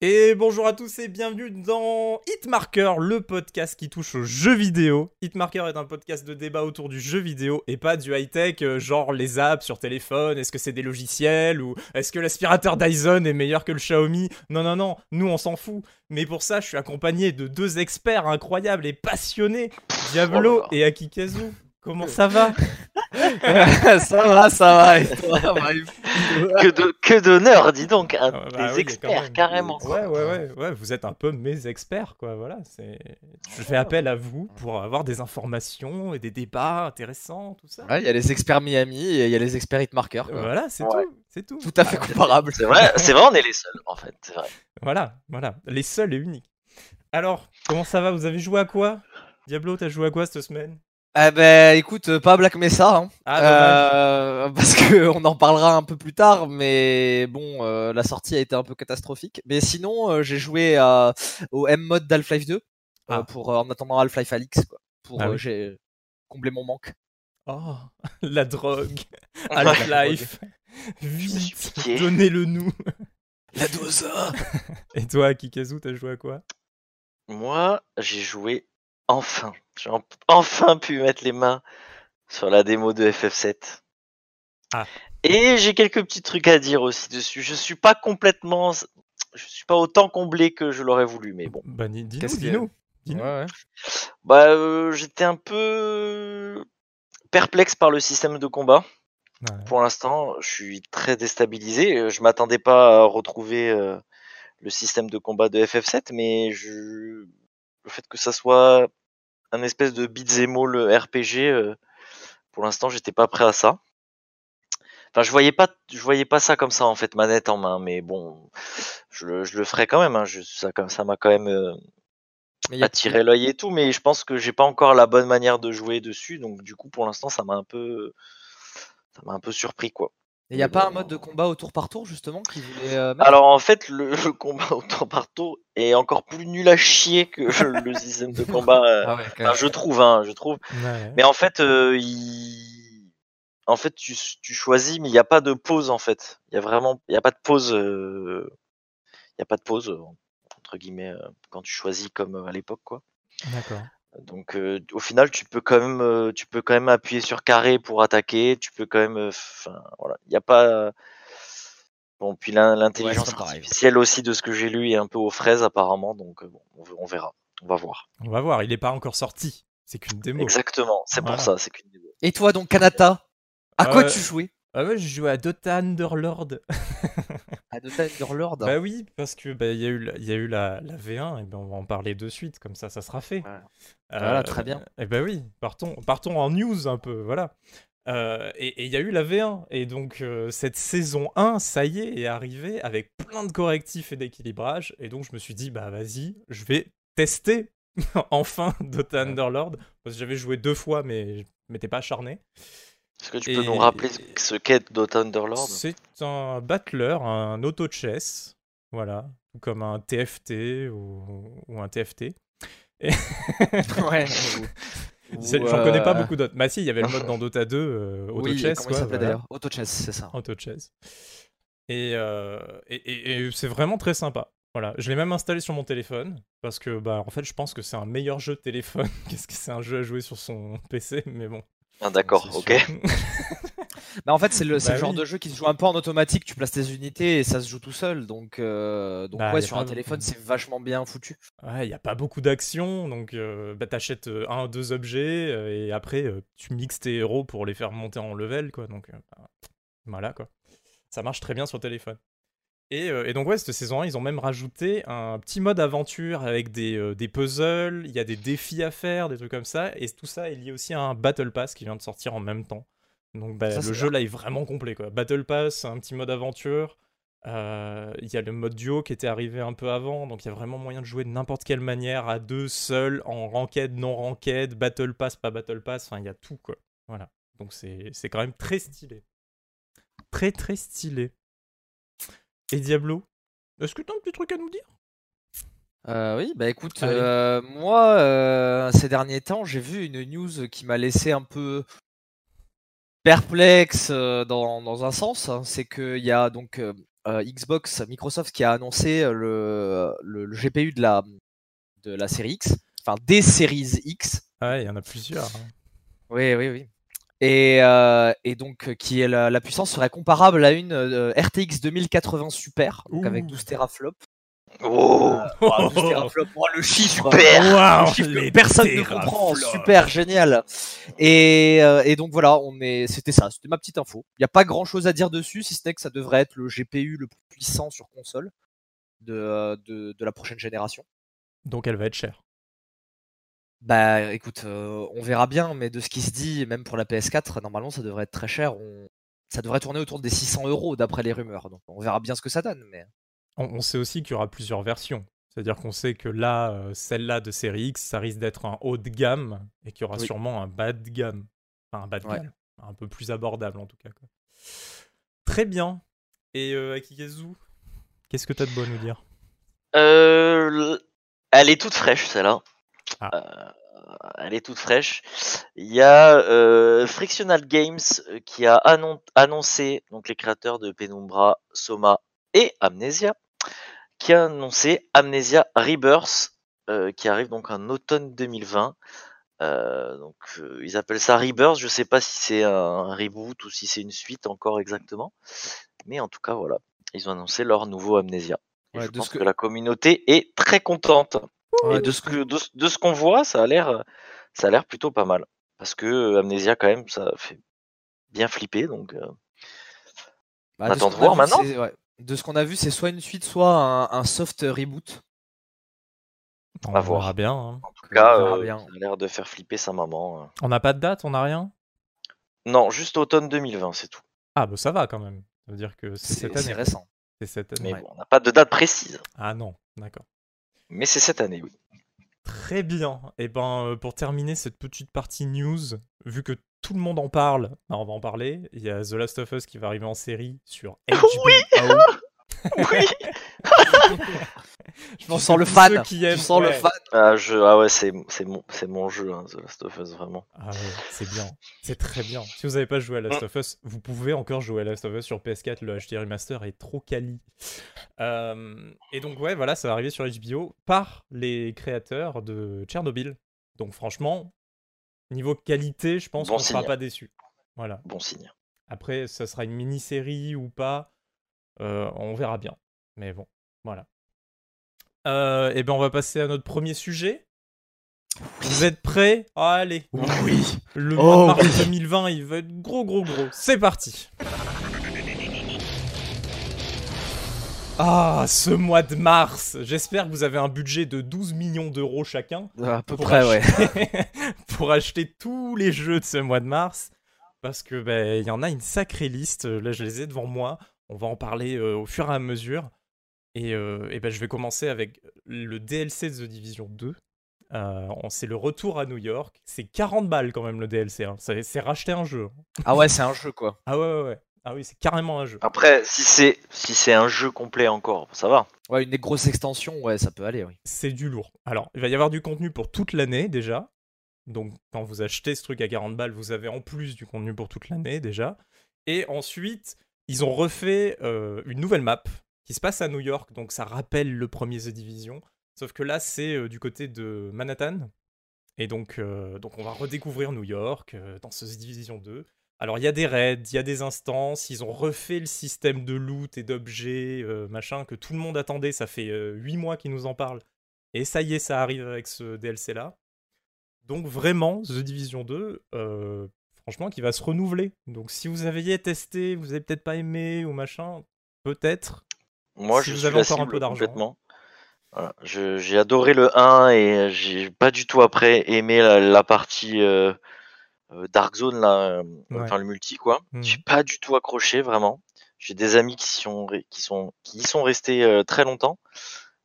Et bonjour à tous et bienvenue dans Hitmarker, le podcast qui touche aux jeux vidéo. Hitmarker est un podcast de débat autour du jeu vidéo et pas du high-tech, euh, genre les apps sur téléphone, est-ce que c'est des logiciels ou est-ce que l'aspirateur Dyson est meilleur que le Xiaomi? Non, non, non, nous on s'en fout. Mais pour ça, je suis accompagné de deux experts incroyables et passionnés, Diablo et Akikazu. Comment ça va Ça va, ça va. et toi que de- que d'honneur, dis donc, un Ah, bah des oui, quand experts, même. carrément. Ouais, ouais, ouais, ouais, vous êtes un peu mes experts, quoi. Voilà, c'est. Je fais appel à vous pour avoir des informations et des débats intéressants, tout ça. Ouais, Il y a les experts Miami et il y a les experts Hitmarker. quoi. Voilà, c'est Ouais. tout, c'est tout. Tout à fait comparable. C'est vrai, c'est vrai, on est les seuls, en fait, c'est vrai. Voilà, voilà, les seuls et uniques. Alors, comment ça va? Vous avez joué à quoi? Diablo, t'as joué à quoi cette semaine? Eh ben, écoute, euh, pas Black Mesa, hein. Ah. Euh, parce que on en parlera un peu plus tard, mais bon, euh, la sortie a été un peu catastrophique. Mais sinon, euh, j'ai joué au M-mode d'Half-Life 2 euh, Ah. pour euh, en attendant Half-Life Alix, quoi, pour Ah euh, oui. j'ai combler mon manque. Oh, la drogue. Half-Life. Vite, donnez-le nous. La dose. Et toi, Kikazu, t'as joué à quoi? Moi, j'ai joué enfin. J'ai en- enfin pu mettre les mains sur la démo de FF7. Ah. Et j'ai quelques petits trucs à dire aussi dessus. Je suis pas complètement, je suis pas autant comblé que je l'aurais voulu, mais bon. Bah, dis- a dis-nous. Dis-nous. Ouais, ouais. Bah, euh, j'étais un peu perplexe par le système de combat. Ouais. Pour l'instant, je suis très déstabilisé. Je m'attendais pas à retrouver euh, le système de combat de FF7, mais je... le fait que ça soit un espèce de beat'em all RPG, euh, pour l'instant, j'étais pas prêt à ça. Enfin, je voyais pas, je voyais pas ça comme ça en fait, manette en main. Mais bon, je le, je le ferai quand même. Hein. Je, ça, comme ça m'a quand même euh, attiré l'œil et tout, mais je pense que j'ai pas encore la bonne manière de jouer dessus. Donc du coup, pour l'instant, ça m'a un peu, ça m'a un peu surpris quoi. Il n'y a pas un mode de combat au tour par tour justement qui voulait euh, Alors en fait, le, le combat au tour par tour est encore plus nul à chier que le système de combat. euh, Ah ouais, enfin, je trouve, hein, je trouve. Ouais. Mais en fait, euh, il... en fait, tu, tu choisis, mais il n'y a pas de pause en fait. Il y a vraiment, il y a pas de pause. euh, Il y a pas de pause euh, entre guillemets euh, quand tu choisis comme euh, à l'époque quoi. D'accord. Donc euh, au final, tu peux quand même, euh, tu peux quand même appuyer sur carré pour attaquer. Tu peux quand même, euh, enfin voilà, il n'y a pas. Bon, puis l'in- l'intelligence artificielle aussi de ce que j'ai lu est un peu aux fraises apparemment, donc bon, on, ve- on verra, on va voir. On va voir, il est pas encore sorti. C'est qu'une démo. Exactement, c'est Voilà. pour ça, c'est qu'une démo. Et toi donc Kanata À quoi tu jouais? Ah ouais, j'ai joué à Dota Underlord. À Dota Underlord. Bah oui, parce que bah, il y a eu, y a eu la, la V1, et ben on va en parler de suite, comme ça, ça sera fait. Voilà. Voilà, très bien. Et bah oui, partons, partons en news un peu, voilà. Euh, et il y a eu la V1, et donc euh, cette saison 1, ça y est, est arrivée avec plein de correctifs et d'équilibrage, et donc je me suis dit, bah vas-y, je vais tester enfin Dota Underlord, parce que j'avais joué deux fois, mais je m'étais pas acharné. Est-ce que tu Et- peux nous rappeler ce- qu'est Dota Underlord C'est un battler, un auto-chess, voilà, comme un TFT ou, ou un TFT. Et- ouais. J'en connais pas euh, beaucoup d'autres. Bah si, il y avait le mode dans Dota 2, euh, Oui, auto-chess, comment quoi. il s'appelait voilà. d'ailleurs? Auto-chess, c'est ça. Auto-chess. Et, euh, et, et- et c'est vraiment très sympa. Voilà, je l'ai même installé sur mon téléphone parce que bah en fait je pense que c'est un meilleur jeu de téléphone qu'est-ce que c'est un jeu à jouer sur son PC mais bon. Ah, D'accord, ok. Bah, en fait, c'est le, Bah le genre oui. de jeu qui se joue un peu en automatique. Tu places tes unités et ça se joue tout seul. Donc, euh, donc Bah, ouais, sur un téléphone, c'est vachement bien foutu. Ouais, il n'y a pas beaucoup d'action, donc euh, bah, t'achètes euh, un, deux objets, euh, et après euh, tu mixes tes héros pour les faire monter en level, quoi. Donc euh, bah, voilà, quoi. Ça marche très bien sur téléphone. Et, euh, et donc ouais, cette saison 1, ils ont même rajouté un petit mode aventure avec des, euh, des puzzles, il y a des défis à faire, des trucs comme ça, et tout ça est lié aussi à un Battle Pass qui vient de sortir en même temps. Donc bah, Ça, le jeu là est vraiment complet, quoi. Battle Pass, un petit mode aventure, euh, Il y a le mode duo qui était arrivé un peu avant, donc il y a vraiment moyen de jouer de n'importe quelle manière, à deux, seul, en ranked, non ranked, battle pass, pas battle pass, enfin il y a tout quoi. Voilà. Donc c'est c'est quand même très stylé. Très très stylé. Et Diablo Est-ce que t'as un petit truc à nous dire? Euh, oui, bah écoute, euh, moi, euh, ces derniers temps, j'ai vu une news qui m'a laissé un peu perplexe dans, dans un sens. hein. C'est qu'il y a donc Xbox, Microsoft qui a annoncé le, le, le GPU de la, de la série X, enfin des séries X. Ouais, il y en a plusieurs. hein. Oui, oui, oui. Et, euh, et donc, euh, qui est la, la puissance serait comparable à une euh, RTX 2080 Super, donc avec Ouh. 12 teraflops. Oh Ouah, 12 teraflops, oh, le chiffre, Super Waouh, le chiffre que personne ne comprend, super, génial. Et, euh, et donc voilà, on est, c'était ça, c'était ma petite info. Il n'y a pas grand chose à dire dessus, si ce n'est que ça devrait être le GPU le plus puissant sur console de, de, de la prochaine génération. Donc elle va être chère. Bah écoute, euh, on verra bien, mais de ce qui se dit, même pour la PS4, normalement ça devrait être très cher. On... Ça devrait tourner autour des 600 euros d'après les rumeurs. Donc on verra bien ce que ça donne. Mais On, on sait aussi qu'il y aura plusieurs versions. C'est-à-dire qu'on sait que là, euh, celle-là de série X, ça risque d'être un haut de gamme et qu'il y aura Oui. sûrement un bas de gamme. Enfin, un bas de Ouais. gamme. Un peu plus abordable en tout cas. quoi. Très bien. Et euh, Akigazu, qu'est-ce que t'as de beau à nous dire? Euh, le- elle est toute fraîche, celle-là. Ah. Euh, elle est toute fraîche. Il y a euh, Frictional Games euh, qui a annon- annoncé, donc les créateurs de Penumbra, Soma et Amnesia, qui a annoncé Amnesia Rebirth, qui arrive donc en automne 2020. Euh, donc euh, ils appellent ça Rebirth. Je sais pas si c'est un reboot ou si c'est une suite encore exactement, mais en tout cas voilà, ils ont annoncé leur nouveau Amnesia. Et Ouais, je pense que- la communauté est très contente. Ouais, et de ce que de, ce- de ce qu'on voit, ça a l'air ça a l'air plutôt pas mal. Parce que euh, Amnesia quand même, ça fait bien flipper. Donc euh, Bah, On de ce attend de voir vu, maintenant. ouais. De ce qu'on a vu, c'est soit une suite, soit un, un soft reboot. On À voir. verra bien. hein. en tout cas, euh, bien. ça a l'air de faire flipper sa maman. euh. On n'a pas de date, on n'a rien? Non, juste automne 2020, c'est tout. Ah, bah ça va quand même. Ça veut dire que c'est cette c'est année. récent. C'est cette année. Mais Ouais. bon, on n'a pas de date précise. Ah non, d'accord. Mais c'est cette année, oui. Très bien. Et ben, euh, pour terminer cette petite partie news, vu que tout le monde en parle, bah, on va en parler. Il y a The Last of Us qui va arriver en série sur HBO. Oui. Je Tu pense sens le fan. qui aiment- Tu sens le fan. Ah, je... ah ouais, c'est c'est mon, c'est mon jeu, hein, The Last of Us, vraiment. Ah ouais, c'est bien. C'est très bien. Si vous n'avez pas joué à Last of Us, vous pouvez encore jouer à Last of Us sur PS4. Le HD Remaster est trop quali. Euh, et donc, ouais, voilà, ça va arriver sur HBO par les créateurs de Tchernobyl. Donc, franchement, niveau qualité, je pense Bon qu'on ne sera pas déçu. Voilà. Bon signe. Après, ça sera une mini-série ou pas, on verra bien. Mais bon, voilà. Euh, et ben, on va passer à notre premier sujet. Vous êtes prêts? Allez. Oui. Le Oh, mois de mars oui. 2020, il va être gros, gros, gros. C'est parti. Ah, ce mois de mars. J'espère que vous avez un budget de 12 millions d'euros chacun À peu pour près, ouais. acheter- pour acheter tous les jeux de ce mois de mars. Parce que ben, il y en a une sacrée liste. Là, je les ai devant moi. On va en parler euh, au fur et à mesure. Et, euh, et ben, je vais commencer avec le DLC de The Division 2. Euh, on- c'est le retour à New York. C'est 40 balles quand même le DLC. hein. C'est c'est racheter un jeu. Ah ouais, c'est un jeu, quoi. Ah ouais, ouais, ouais. Ah oui, c'est carrément un jeu. Après, si c'est si c'est un jeu complet encore, ça va. Ouais, une grosse extension, ouais, ça peut aller, oui. C'est du lourd. Alors, il va y avoir du contenu pour toute l'année déjà. Donc, quand vous achetez ce truc à 40 balles, vous avez en plus du contenu pour toute l'année déjà. Et ensuite, ils ont refait euh, une nouvelle map qui se passe à New York. Donc, ça rappelle le premier The Division. Sauf que là, c'est euh, du côté de Manhattan. Et donc, euh, donc on va redécouvrir New York dans ce The Division 2. Alors, il y a des raids, il y a des instances, ils ont refait le système de loot et d'objets, machin, que tout le monde attendait. Ça fait 8 mois qu'ils nous en parlent. Et ça y est, ça arrive avec ce DLC-là. Donc, vraiment, The Division 2, euh, franchement, qui va se renouveler. Donc, si vous aviez testé, vous avez peut-être pas aimé ou machin, peut-être. Moi, Si je vous suis avez encore un peu d'argent. Voilà. J'ai adoré le 1 et j'ai pas du tout après aimé la, la partie euh, euh, Dark Zone, là, euh, Ouais. enfin le multi, quoi. Mhm. J'ai pas du tout accroché, vraiment. J'ai des amis qui, sont, qui, sont, qui y sont restés euh, très longtemps.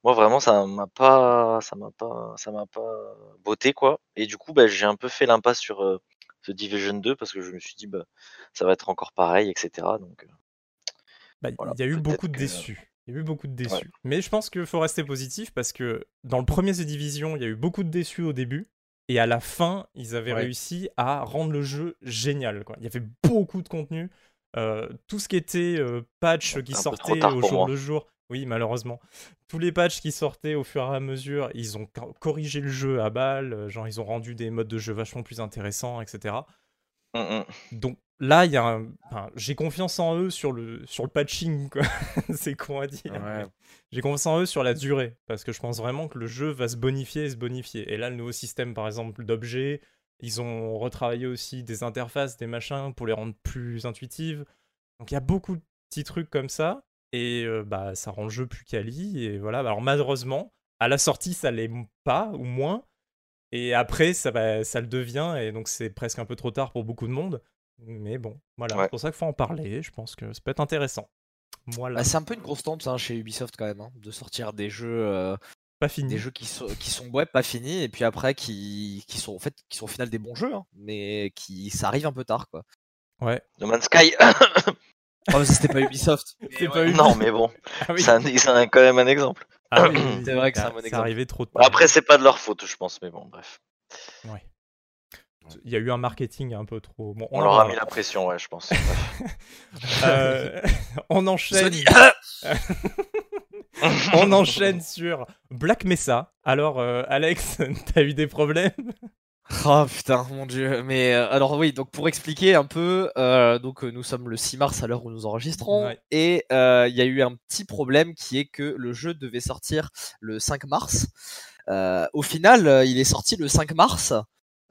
Moi, vraiment, ça m'a pas, ça m'a pas, ça m'a pas botté, quoi. Et du coup, bah, j'ai un peu fait l'impasse sur euh, The Division 2 parce que je me suis dit, bah, ça va être encore pareil, etc. Donc, euh, Bah, Il y a eu beaucoup de que- déçus. Il y a eu beaucoup de déçus. Mais je pense qu'il faut rester positif parce que dans le premier The Division, il y a eu beaucoup de déçus au début. Et à la fin, ils avaient Ouais. réussi à rendre le jeu génial. Quoi. Il y avait beaucoup de contenu. Euh, tout ce qui était euh, patch qui sortait au jour moi. le jour, oui, malheureusement. Tous les patchs qui sortaient au fur et à mesure, ils ont co- corrigé le jeu à balle, euh, genre ils ont rendu des modes de jeu vachement plus intéressants, etc. Mm, mm. Donc là, il y a un... enfin, j'ai confiance en eux sur le, sur le patching, quoi. C'est con à dire. Ouais. J'ai confiance en eux sur la durée, parce que je pense vraiment que le jeu va se bonifier et se bonifier. Et là, le nouveau système, par exemple, d'objets, ils ont retravaillé aussi des interfaces, des machins, pour les rendre plus intuitives. Donc il y a beaucoup de petits trucs comme ça, et euh, bah ça rend le jeu plus quali, et voilà. Alors malheureusement, à la sortie, ça l'est pas, ou moins, et après, ça, va, ça le devient, et donc c'est presque un peu trop tard pour beaucoup de monde. Mais bon, voilà, Ouais. c'est pour ça qu'il faut en parler, je pense que ça peut être intéressant. Voilà, Bah, c'est un peu une constante hein, chez Ubisoft quand même, hein, de sortir des jeux, euh, pas fini. des jeux qui sont, qui sont ouais, pas finis et puis après qui, qui sont en fait qui sont au final des bons jeux, hein, mais qui ça arrive un peu tard quoi. Ouais. No Man's Sky. Oh, mais ça, c'était pas Ubisoft. C'est Mais pas ouais. Ubi- non, mais bon, Ah oui. c'est un- quand même un exemple. Ah oui, C'est vrai que c'est un ça- bon exemple. arrivé trop tard. Après, c'est pas de leur faute, je pense, mais bon, bref. Ouais. Il y a eu un marketing un peu trop. Bon, On, leur a mis la pression, ouais, je pense. Euh, on enchaîne. Sony. on enchaîne sur Black Mesa. Alors, euh, Alex, t'as eu des problèmes? Oh putain, mon dieu. Mais euh, alors oui, donc pour expliquer un peu, euh, donc euh, nous sommes le 6 mars à l'heure où nous enregistrons, Ouais. et euh, il y a eu un petit problème qui est que le jeu devait sortir le 5 mars. Euh, au final, il est sorti le 5 mars.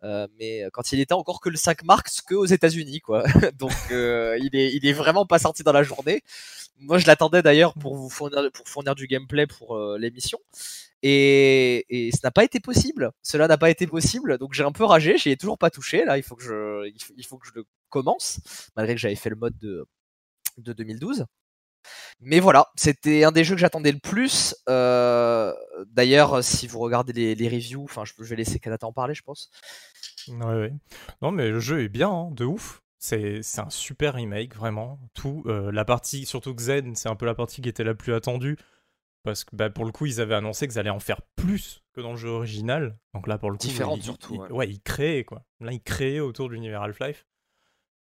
Euh, mais quand il était encore que le 5 mars que aux États-Unis quoi. Donc euh, il est il est vraiment pas sorti dans la journée. Moi je l'attendais d'ailleurs pour vous fournir pour fournir du gameplay pour euh, l'émission et, et ça n'a pas été possible. Cela n'a pas été possible, donc j'ai un peu ragé. J'y ai toujours pas touché. Là, il faut que je, il faut que je le commence, malgré que j'avais fait le mode de, de 2012. Mais voilà, c'était un des jeux que j'attendais le plus. Euh, D'ailleurs, si vous regardez les, les reviews, enfin, je, je vais laisser Kanata en parler, je pense. Ouais, ouais. Non, mais le jeu est bien, hein, de ouf. C'est un super remake, vraiment. Tout. euh, la partie, surtout Xen, c'est un peu la partie qui était la plus attendue. Parce que bah, pour le coup, ils avaient annoncé qu'ils allaient en faire plus que dans le jeu original. Donc là, pour le coup, Différente, surtout, ouais. ouais, ils créaient, quoi. Là, ils créaient autour de l'univers Half-Life.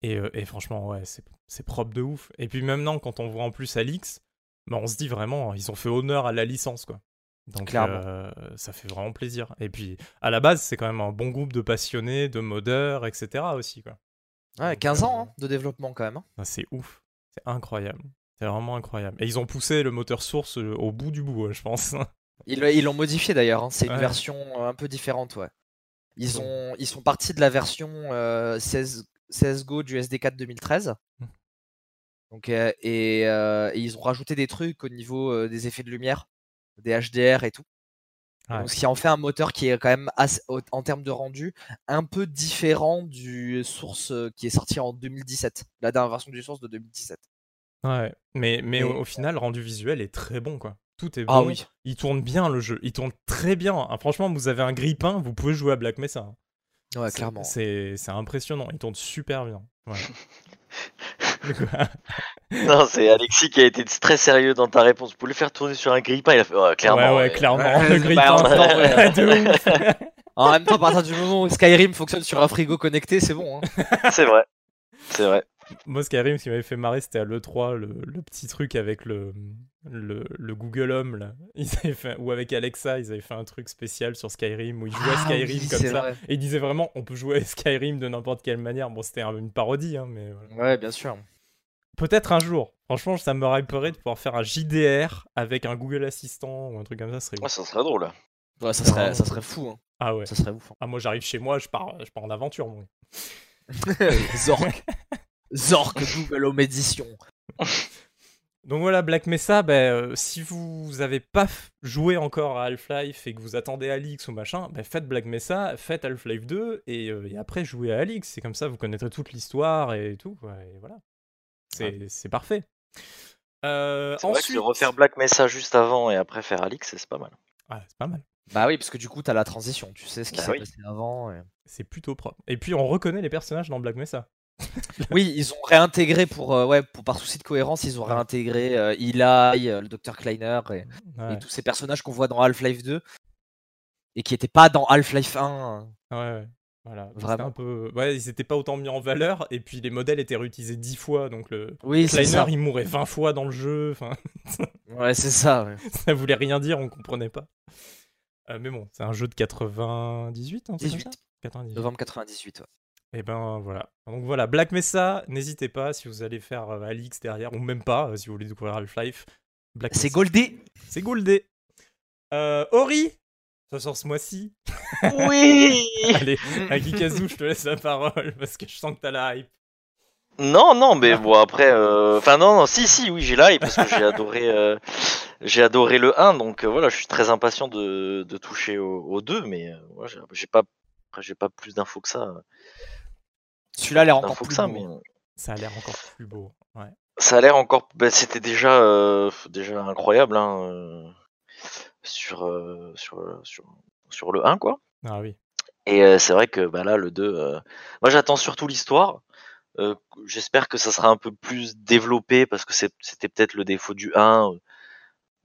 Et, euh, et franchement, ouais, c'est propre de ouf. Et puis maintenant, quand on voit en plus Alix, bah, on se dit vraiment, ils ont fait honneur à la licence, quoi. Donc euh, ça fait vraiment plaisir. Et puis, à la base, c'est quand même un bon groupe de passionnés, de modeurs, etc. aussi, quoi. Ouais, 15 ans hein, de développement quand même. hein. Ah, C'est ouf. C'est incroyable. C'est vraiment incroyable. Et ils ont poussé le moteur source euh, au bout du bout, je pense. Ils ils l'ont modifié d'ailleurs. hein. C'est une Ouais. version euh, un peu différente, ouais. Ils ont, ils sont partis de la version euh, 16 CS:GO du SD4 2013. Mm. Donc, euh, et, euh, et ils ont rajouté des trucs au niveau euh, des effets de lumière, des HDR et tout. Et Ouais. Donc, ce qui en fait un moteur qui est quand même assez- en termes de rendu un peu différent du source qui est sorti en 2017, la dernière version du source de 2017. Ouais. Mais, mais au, Et- au final, le rendu visuel est très bon, quoi. Tout est bon. Ah oui. Il tourne bien le jeu. Il tourne très bien. Ah, franchement, vous avez un grippin, vous pouvez jouer à Black Mesa. hein. Ouais, C'est- clairement. C'est c'est impressionnant. Il tourne super bien. Voilà. Non, c'est Alexis qui a été très sérieux dans ta réponse. Vous pouvez le faire tourner sur un grille-pain. Il a fait, ouais, clairement. ouais, ouais, ouais. clairement. Ouais, le grippin. en même temps, ouais. de ouf. En même temps, à partir du moment où Skyrim fonctionne sur un frigo connecté, c'est bon. hein. C'est vrai. C'est vrai. Moi, Skyrim, ce qui m'avait fait marrer, c'était à l'E3, le, le petit truc avec le, le, le Google Home, là. Ils avaient fait, ou avec Alexa, ils avaient fait un truc spécial sur Skyrim, où ils jouaient à Ah Skyrim oui, comme ça. vrai. Et ils disaient vraiment, on peut jouer à Skyrim de n'importe quelle manière. Bon, c'était un- une parodie, hein, mais voilà. Ouais, bien sûr. Peut-être un jour. Franchement, ça me hyperait de pouvoir faire un JDR avec un Google Assistant ou un truc comme ça, ce serait Ouais, ça serait drôle. Ouais, ça serait, ça serait fou. hein. Ah ouais. Ça serait ouf. hein. Ah, moi, j'arrive chez moi, je pars, je pars en aventure, moi. Zork. Zork Google Home Edition. Donc voilà, Black Mesa, ben, euh, si vous avez pas joué encore à Half-Life et que vous attendez Alix ou machin, ben, faites Black Mesa, faites Half-Life 2 et, euh, et après jouez à Alix. C'est comme ça, vous connaîtrez toute l'histoire et tout. et voilà. C'est parfait. Euh, vrai que ensuite... de refaire Black Mesa juste avant et après faire Alix, c'est pas mal. Ah, c'est pas mal. Bah oui, parce que du coup, t'as la transition. Tu sais ce qui Bah s'est oui. passé avant. et- C'est plutôt propre. Et puis on reconnaît les personnages dans Black Mesa. Oui, ils ont réintégré pour, euh, ouais, pour par souci de cohérence, ils ont réintégré euh, Eli, euh, le Dr Kleiner et, Ouais, et tous ces personnages qu'on voit dans Half-Life 2 et qui n'étaient pas dans Half-Life 1. ouais, ouais. Voilà, Vraiment. un peu. Ouais, ils étaient pas autant mis en valeur, et puis les modèles étaient réutilisés 10 fois, donc le Oui, Kleiner il mourait 20 fois dans le jeu, Ouais, c'est ça. ouais. ça voulait rien dire, on comprenait pas. Mais bon, c'est un jeu de 98, hein, c'est 18 ça? 98. novembre 98. ouais. Et ben voilà. Donc voilà, Black Mesa, n'hésitez pas si vous allez faire euh, Alix derrière, ou même pas, euh, si vous voulez découvrir Half-Life. Black C'est Mesa. Goldé. C'est Gouldé. Euh, Ori, ça sort ce mois-ci. Oui Allez, Akikazu, je te laisse la parole parce que je sens que t'as la hype. Non, non, mais bon après, euh, enfin non, non, si, si, oui, j'ai l'hype parce que j'ai adoré, euh, j'ai adoré le 1, donc euh, voilà, je suis très impatient de, de toucher au, au 2, mais euh, ouais, j'ai- j'ai pas, après, j'ai pas plus d'infos que ça, Celui-là a l'air encore que plus ça, beau. mais Ça a l'air encore plus beau. Ouais. ça a l'air encore, ben, c'était déjà, euh, déjà incroyable, hein, euh, sur, euh, sur, sur, sur le 1, quoi. Ah oui. Et euh, c'est vrai que bah, là, le 2, euh, moi j'attends surtout l'histoire. Euh, J'espère que ça sera un peu plus développé parce que c'était peut-être le défaut du 1. euh,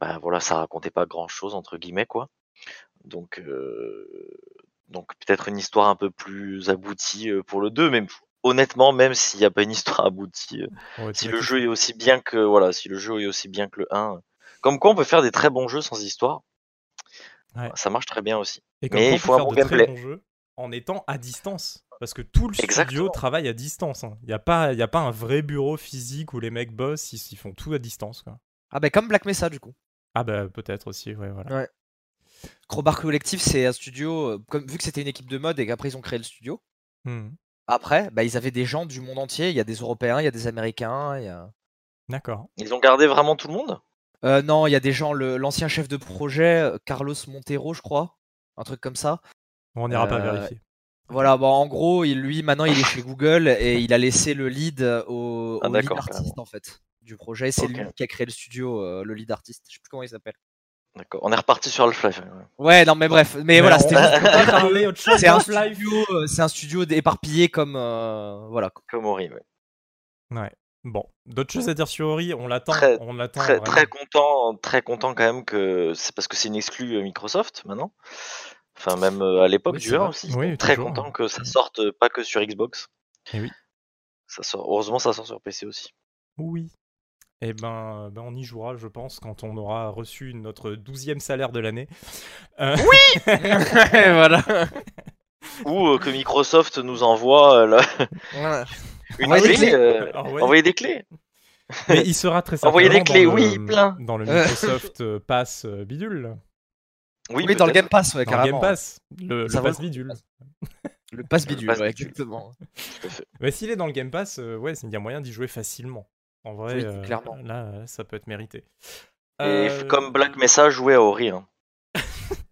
Bah voilà, ça racontait pas grand-chose entre guillemets quoi. Donc, euh, donc peut-être une histoire un peu plus aboutie euh, pour le 2. Mais honnêtement, même s'il n'y a pas une histoire aboutie, euh, Ouais, si le jeu est aussi bien que voilà, si le jeu est aussi bien que le 1, comme quoi on peut faire des très bons jeux sans histoire. Ouais. Ça marche très bien aussi. Et comme Mais il on peut faut un faire bon de très gameplay. bons jeux en étant à distance. Parce que tout le studio Exactement. travaille à distance. Il n'y a, pas- y a pas un vrai bureau physique où les mecs bossent, ils, ils font tout à distance. Quoi. Ah bah comme Black Mesa du coup. Ah bah peut-être aussi, ouais, voilà. Crowbar Collective, c'est un studio, euh, comme, vu que c'était une équipe de mode et qu'après ils ont créé le studio, Hmm. après, bah, ils avaient des gens du monde entier. Il y a des Européens, il y a des Américains. Il y a... D'accord. Ils ont gardé vraiment tout le monde? Euh, non, il y a des gens, le- l'ancien chef de projet, euh, Carlos Montero, je crois. Un truc comme ça. On n'ira pas vérifier. Voilà, bon, en gros, il, lui, maintenant, il est chez Google et il a laissé le lead au, Ah, au lead artiste, en fait, du projet. C'est lui qui a créé le studio, euh, le lead artiste. Je sais plus comment il s'appelle. D'accord. On est reparti sur Half-Life. ouais. Ouais, non, mais bref. Mais, voilà, c'était juste C'est un studio, euh, c'est un studio éparpillé comme euh, voilà. Comme Ori, ouais. Ouais. Bon, d'autres choses à dire sur Ori, on l'attend. Très- On l'attend. Très, content, très content quand même que c'est parce que c'est une exclue euh, Microsoft maintenant. Enfin, même à l'époque Oui, du c'est 1 vrai. aussi. Oui, très toujours, content hein. que ça sorte euh, pas que sur Xbox. Eh oui. Ça sort, heureusement, ça sort sur PC aussi. Oui. Eh ben, ben, on y jouera, je pense, quand on aura reçu notre douzième salaire de l'année. Euh, voilà. Ou euh, que Microsoft nous envoie euh, la- une Envoyez des clé. clés. euh, envoyez- envoyer des clés. Mais il sera très certainement Envoyez des dans clés, le- oui, plein. Dans le. Microsoft Pass bidule. Oui, Oui, dans le. Game Pass, ouais, Dans le carrément. Game Pass. Le, le Pass le bidule. Le Pass Le bidule, Pass ouais, bidule. exactement. Mais s'il est dans le Game Pass, euh, ouais, il y a moyen d'y jouer facilement. En vrai, Oui, euh, clairement. là, là, ça peut être mérité. Et Euh, comme Black Mesa, jouer à Ori. hein.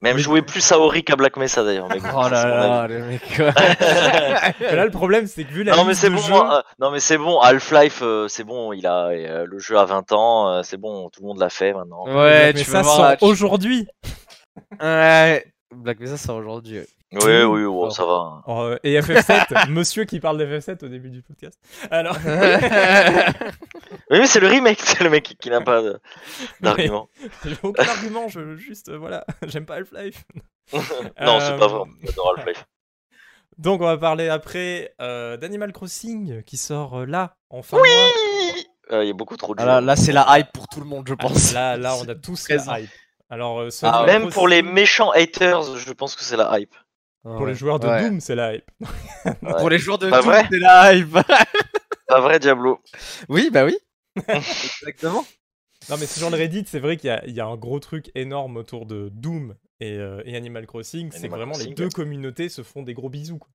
Même jouer plus à Ori qu'à Black Mesa d'ailleurs. Oh c'est là là, le mec. là, le problème, c'est que vu la non mais c'est bon, jeux- hein, non mais c'est bon, Half-Life, euh, c'est bon, il a euh, le jeu a 20 ans, euh, c'est bon, tout le monde l'a fait maintenant. Ouais, mais tu ça sort aujourd'hui. Ouais. Black Mesa sort aujourd'hui. Ouais. Oui, oui, bon, ça va. Oh, euh, et FF7, monsieur qui parle d'FF7 au début du podcast. Alors, Oui, mais c'est le remake, c'est le mec qui n'a pas de- d'argument. j'ai aucun argument, je juste, euh, voilà, j'aime pas Half-Life. Non, c'est pas Euh, vrai, j'adore Half-Life. Donc, on va parler après euh, d'Animal Crossing qui sort euh, là, en fin de mois. Oui Euh, Il y a beaucoup trop de Ah là, jeux. là, c'est la hype pour tout le monde, je pense. Là, là, on a tous la hype. Alors, euh, Ah, Même pour les méchants haters, je pense que c'est la hype. Pour les joueurs de Ouais. Doom, c'est la hype. Pour les joueurs de Pas Doom, c'est la hype. Pas vrai, Diablo oui, bah oui. Exactement. Non, mais sur le Reddit, c'est vrai qu'il y, a- il y a un gros truc énorme autour de Doom et, euh, et Animal Crossing. C'est vraiment les deux ouais. communautés se font des gros bisous. quoi.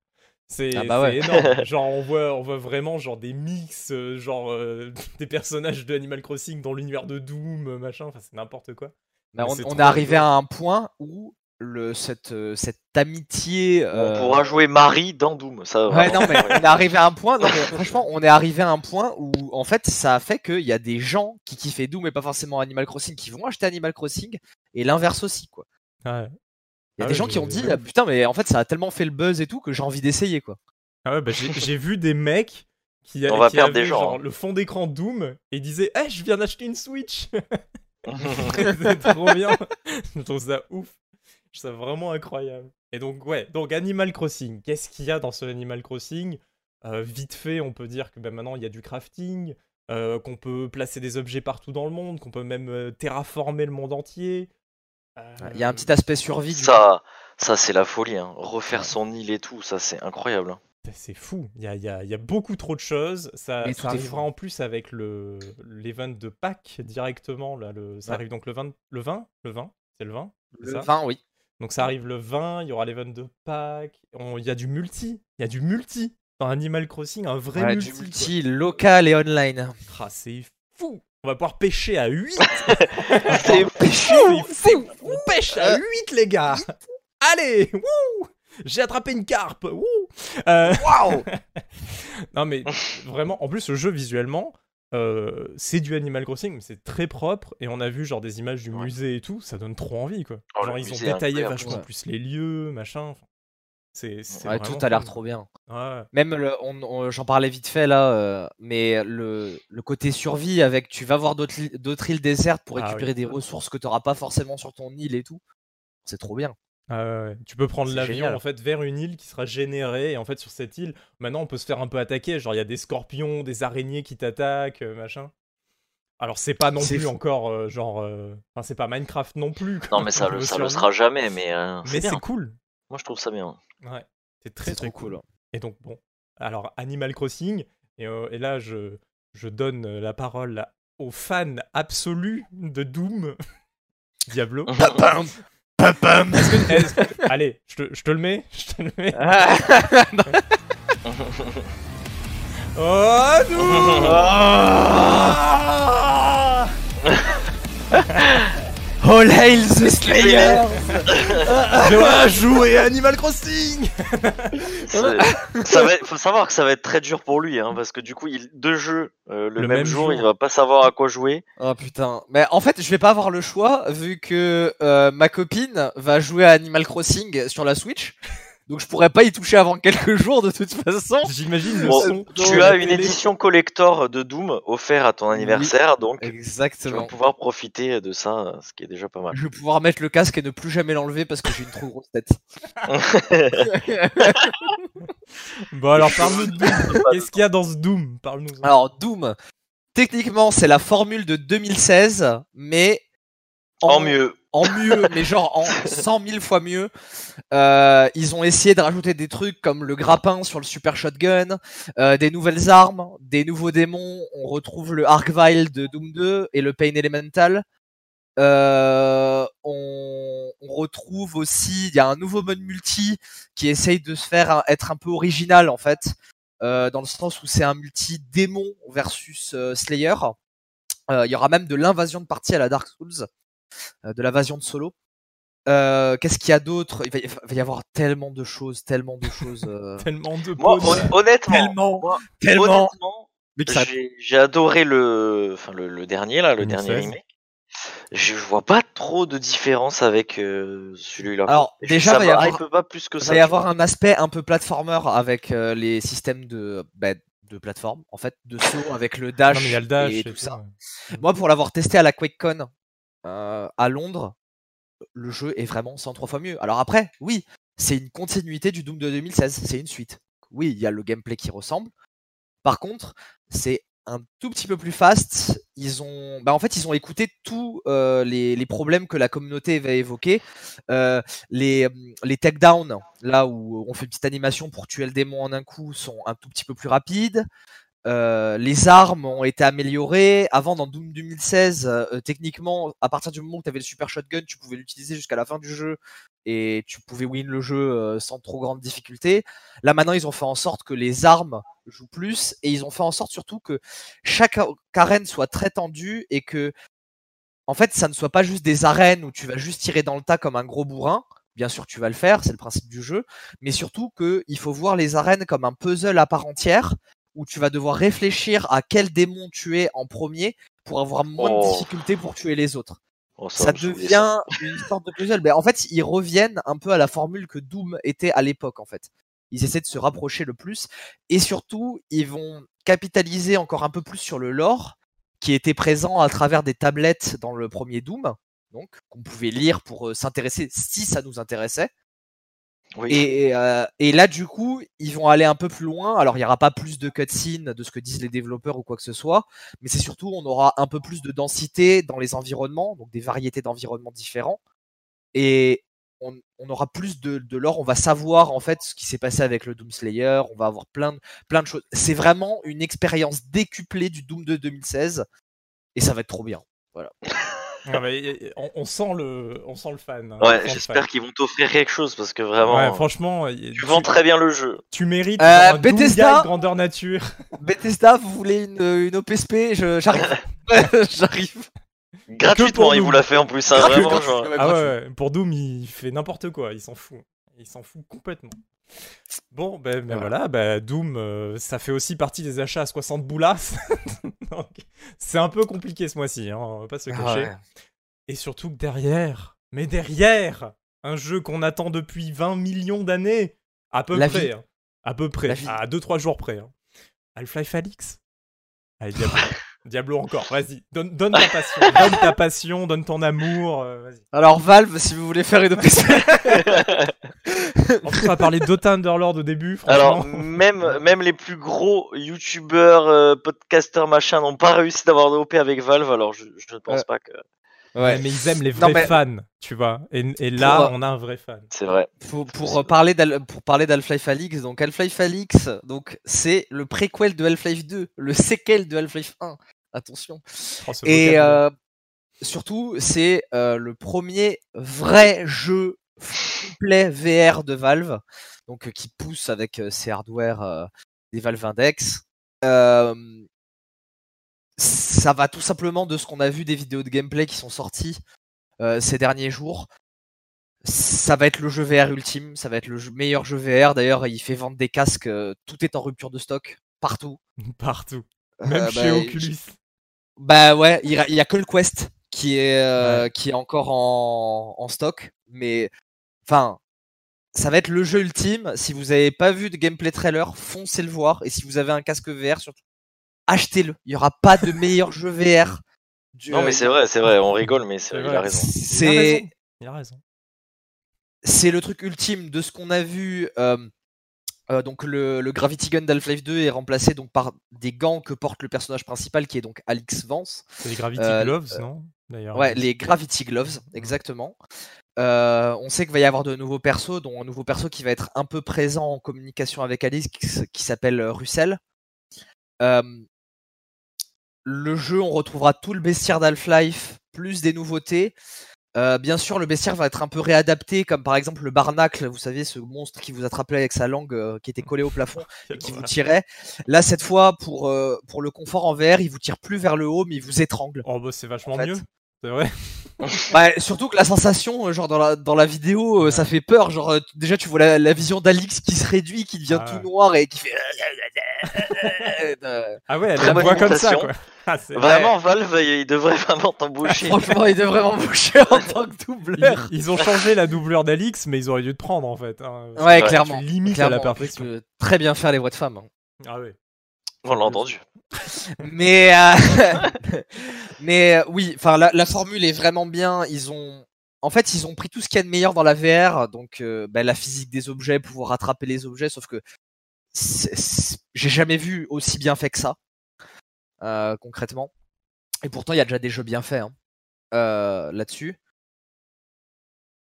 C'est Ah bah ouais. c'est énorme. genre, on voit, on voit vraiment genre des mix, euh, genre euh, des personnages de Animal Crossing dans l'univers de Doom, machin. Enfin, c'est n'importe quoi. Mais Mais on, est arrivé à un point où le, cette, euh, cette amitié. On euh, pourra jouer Marie dans Doom, ça Ouais, vraiment. non, mais on est arrivé à un point. Non, mais franchement, on est arrivé à un point où, en fait, ça a fait qu'il y a des gens qui kiffaient Doom et pas forcément Animal Crossing qui vont acheter Animal Crossing et l'inverse aussi, quoi. Ouais. Il y a Ah des ouais, gens qui ont dit, ah, putain, mais en fait, ça a tellement fait le buzz et tout que j'ai envie d'essayer, quoi. Ah ouais, bah, j'ai j'ai vu des mecs qui, On va des avaient, gens, genre, hein. le fond d'écran Doom et disaient Eh, je viens d'acheter une Switch C'est trop bien Je trouve ça ouf. Je trouve ça vraiment incroyable. Et donc, ouais, donc Animal Crossing, qu'est-ce qu'il y a dans ce Animal Crossing? Euh, Vite fait, on peut dire que ben, maintenant il y a du crafting, euh, qu'on peut placer des objets partout dans le monde, qu'on peut même euh, terraformer le monde entier. Euh, Il y a un petit aspect survie. Ça, ça c'est la folie. Hein. Refaire Ouais. son île et tout, ça c'est incroyable. hein. C'est fou, il y a, il y a- il y a beaucoup trop de choses. Ça, ça arrivera en plus avec le l'event de Pâques directement. Là, le, ça Ouais. arrive donc le 20, le 20 Le 20 C'est le 20 c'est Le ça? 20, oui. Donc ça arrive le 20, il y aura l'event de Pâques. on- Il y a du multi, il y a du multi dans Animal Crossing, un vrai Ouais, multi. du quoi. multi local et online. Ah, c'est fou On va pouvoir pêcher à 8 C'est C'est fou On pêche à 8 les gars Allez Wouh J'ai attrapé une carpe Wouh Euh, Waouh Non mais vraiment, en plus le jeu visuellement, euh, c'est du Animal Crossing, mais c'est très propre et on a vu genre des images du Ouais. musée et tout, ça donne trop envie quoi. Oh, genre ils ont détaillé vachement Ouais. plus les lieux, machin. enfin, C'est c'est Ouais, vraiment tout a l'air cool. trop bien. Ouais. Même, le- on- on- j'en parlais vite fait là, euh, mais le, le côté survie avec tu vas voir d'autres îles- d'autres îles désertes pour Ah récupérer des ressources que tu n'auras pas forcément sur ton île et tout, c'est trop bien. Ah ouais, ouais. Tu peux prendre l'avion en fait vers une île qui sera générée et en fait sur cette île, maintenant on peut se faire un peu attaquer, genre il y a des scorpions, des araignées qui t'attaquent, euh, machin. Alors c'est pas non plus fou. encore euh, genre, euh, enfin c'est pas Minecraft non plus. Non mais ça, le, ça le sera jamais, mais, euh, Mais c'est cool. Moi je trouve ça bien. Ouais, c'est très très cool. cool. Et donc bon, alors Animal Crossing et, euh, et là je je donne la parole aux fans absolus de Doom, Diablo. Est-ce que- allez, je te, je te le mets, je te le mets. Oh Doom Ah All hail the Slayer Je dois jouer à Animal Crossing ça va, être- faut savoir que ça va être très dur pour lui, hein, parce que du coup, il, deux jeux euh, le, Le même, même jour, jour. il va pas savoir à quoi jouer. Oh putain. Mais en fait, je vais pas avoir le choix vu que euh, ma copine va jouer à Animal Crossing sur la Switch. Donc je pourrais pas y toucher avant quelques jours de toute façon. J'imagine le Bon, son. tu as une télé. édition collector de Doom offert à ton anniversaire, donc tu vas Exactement. pouvoir profiter de ça, ce qui est déjà pas mal. Je vais pouvoir mettre le casque et ne plus jamais l'enlever parce que j'ai une trop grosse tête. Bon alors parle-nous de Doom. Qu'est-ce qu'il y a dans ce Doom? Parle-nous. Alors Doom, techniquement c'est la formule de 2016, mais en mieux. en mieux, mais genre en 100 000 fois mieux. Euh, ils ont essayé de rajouter des trucs comme le grappin sur le super shotgun, euh, des nouvelles armes, des nouveaux démons. On retrouve le Arcvile de Doom 2 et le Pain Elemental. Euh, on, on retrouve aussi, il y a un nouveau mode multi qui essaye de se faire un- être un peu original en fait, euh, dans le sens où c'est un multi démon versus euh, Slayer. Euh, Il y aura même de l'invasion de partie à la Dark Souls de l'invasion de solo. Euh, Qu'est-ce qu'il y a d'autre? Il, va y- il va y avoir tellement de choses, tellement de choses. euh, Tellement de Moi, honnêtement, tellement, moi, tellement. honnêtement, ça- j'ai adoré le, enfin le, le dernier là, le dernier 2016. remake. Je vois pas trop de différence avec euh, celui-là. Alors, Et déjà, va y avoir- pas plus que Il ça. va y avoir un aspect un peu platformer avec euh, les systèmes de, bah, de plateforme, en fait, de saut avec le dash, Non, mais il y a le dash et et tout tout, ça. ouais. Moi, pour l'avoir testé à la QuakeCon euh, à Londres, le jeu est vraiment 103 fois mieux. Alors après, oui, c'est une continuité du Doom de 2016, c'est une suite. Oui, il y a le gameplay qui ressemble. Par contre, c'est un tout petit peu plus fast. Bah en fait, ils ont écouté tous les, problèmes que la communauté va évoquer. Les, les takedowns, là où on fait une petite animation pour tuer le démon en un coup, sont un tout petit peu plus rapides. Euh, les armes ont été améliorées. Avant, dans Doom 2016, euh, techniquement, à partir du moment où tu avais le super shotgun, tu pouvais l'utiliser jusqu'à la fin du jeu et tu pouvais win le jeu euh, sans trop grande difficulté. Là, maintenant, ils ont fait en sorte que les armes jouent plus et ils ont fait en sorte surtout que chaque arène soit très tendue et que, en fait, ça ne soit pas juste des arènes où tu vas juste tirer dans le tas comme un gros bourrin. Bien sûr, tu vas le faire, c'est le principe du jeu, mais surtout que il faut voir les arènes comme un puzzle à part entière où tu vas devoir réfléchir à quel démon tuer en premier pour avoir moins de Oh. difficultés pour tuer les autres. Oh, Ça, devient une sorte de puzzle. Mais en fait, ils reviennent un peu à la formule que Doom était à l'époque, en fait. Ils essaient de se rapprocher le plus. Et surtout, ils vont capitaliser encore un peu plus sur le lore qui était présent à travers des tablettes dans le premier Doom. Donc, qu'on pouvait lire pour euh, s'intéresser si ça nous intéressait. Et, euh, et là, du coup, ils vont aller un peu plus loin. Alors, il n'y aura pas plus de cutscenes de ce que disent les développeurs ou quoi que ce soit, mais c'est surtout, on aura un peu plus de densité dans les environnements, donc des variétés d'environnements différents. Et on, aura plus de, de lore. On va savoir, en fait, ce qui s'est passé avec le Doom Slayer. On va avoir plein de, plein de choses. C'est vraiment une expérience décuplée du Doom de 2016. Et ça va être trop bien. Ah on, on sent le, on sent le fan. hein, Ouais, j'espère qu'ils vont t'offrir quelque chose parce que vraiment, Ouais, franchement, tu vends très bien le jeu. tu mérites Euh, un Bethesda grandeur nature. Bethesda, vous voulez une, une OPSP Je- J'arrive. J'arrive. Gratuitement, pour il vous l'a fait en plus. Hein, vraiment, genre. Ah ouais, pour Doom, il fait n'importe quoi, il s'en fout. Il s'en fout complètement. Bon, ben ben voilà, ben Doom, euh, ça fait aussi partie des achats à 60 boulas. C'est un peu compliqué ce mois-ci, hein, on va pas se cacher. Ah ouais. Et surtout que derrière, mais derrière, un jeu qu'on attend depuis 20 millions d'années, à peu La près, vie. hein, à peu près, La à 2-3 jours près. Hein. Half-Life Alix Allez, Diablo. Diablo encore, vas-y, donne, donne ta passion, donne ta passion, donne ton amour, euh. Alors Valve, si vous voulez faire une On va parler d'Ota Underlord au début, franchement. Alors, même, même les plus gros youtubeurs, euh, podcasters, machin, n'ont pas réussi d'avoir de OP avec Valve, alors je, je ne pense Euh, pas que Ouais, mais ils aiment les Non, vrais mais- fans, tu vois. Et, et là, Pour, euh, on a un vrai fan. c'est vrai. pour, pour euh, parler d'Al- pour parler d'Half-Life Alix, donc Half-Life Alix, donc c'est le préquel de Half-Life 2, le séquel de Half-Life 1. Attention. Oh, Et euh, surtout, c'est euh, le premier vrai jeu complet VR de Valve, donc euh, qui pousse avec euh, ses hardware euh, des Valve Index. Ça va tout simplement de ce qu'on a vu des vidéos de gameplay qui sont sorties ces derniers jours. Ça va être le jeu VR ultime, ça va être le jeu- meilleur jeu VR. D'ailleurs, il fait vendre des casques, euh, tout est en rupture de stock partout. Partout. Même Euh, chez bah, Oculus. bah ouais, il y a- il y a que le Quest qui est euh, qui est encore en, en stock, mais enfin, ça va être le jeu ultime. Si vous avez pas vu de gameplay trailer, foncez le voir. Et si vous avez un casque VR, surtout, achetez-le. Il y aura pas de meilleur jeu VR. du- Non, mais c'est vrai, c'est vrai, on rigole, mais c'est il vrai. a raison. Il a C'est raison. Il a raison. c'est le truc ultime de ce qu'on a vu. euh, euh, donc le, le Gravity Gun d'Half-Life 2 est remplacé donc par des gants que porte le personnage principal qui est donc Alix Vance. C'est les Gravity Euh, Gloves, non D'ailleurs. Ouais, les Gravity Gloves, exactement. Euh, on sait qu'il va y avoir de nouveaux persos, dont un nouveau perso qui va être un peu présent en communication avec Alice, qui, s'appelle euh, Russell. Euh, le jeu, on retrouvera tout le bestiaire d'Half-Life, plus des nouveautés. Euh, bien sûr, le bestiaire va être un peu réadapté, comme par exemple le barnacle, vous savez, ce monstre qui vous attrapait avec sa langue euh, qui était collée au plafond et qui vous tirait. Là, cette fois, pour, euh, pour le confort en VR, il vous tire plus vers le haut, mais il vous étrangle. Oh, bah c'est vachement en fait. mieux. C'est vrai. Bah, surtout que la sensation, euh, genre dans la, dans la vidéo, euh, ça fait peur. Genre, euh, déjà, tu vois la, la vision d'Alix qui se réduit, qui devient Ah tout ouais. noir et qui fait. Ah ouais, elle voix comme ça, quoi. Ah, c'est- Vraiment, Valve, il devrait vraiment t'embaucher. Franchement, il devrait m'embaucher en tant que doubleur. ils ont changé la doublure d'Alix, mais ils auraient dû te prendre en fait. hein. Ouais, Ouais, clairement. Tu limites à la perfection. très bien faire les voix de femmes. hein. Ah ouais. On l'a entendu. Mais, euh, mais euh, oui, enfin la, la formule est vraiment bien. Ils ont, en fait, ils ont pris tout ce qu'il y a de meilleur dans la VR, donc euh, bah, la physique des objets, pouvoir attraper les objets. Sauf que j'ai jamais vu aussi bien fait que ça, euh, concrètement. Et pourtant, il y a déjà des jeux bien faits hein, euh, là-dessus.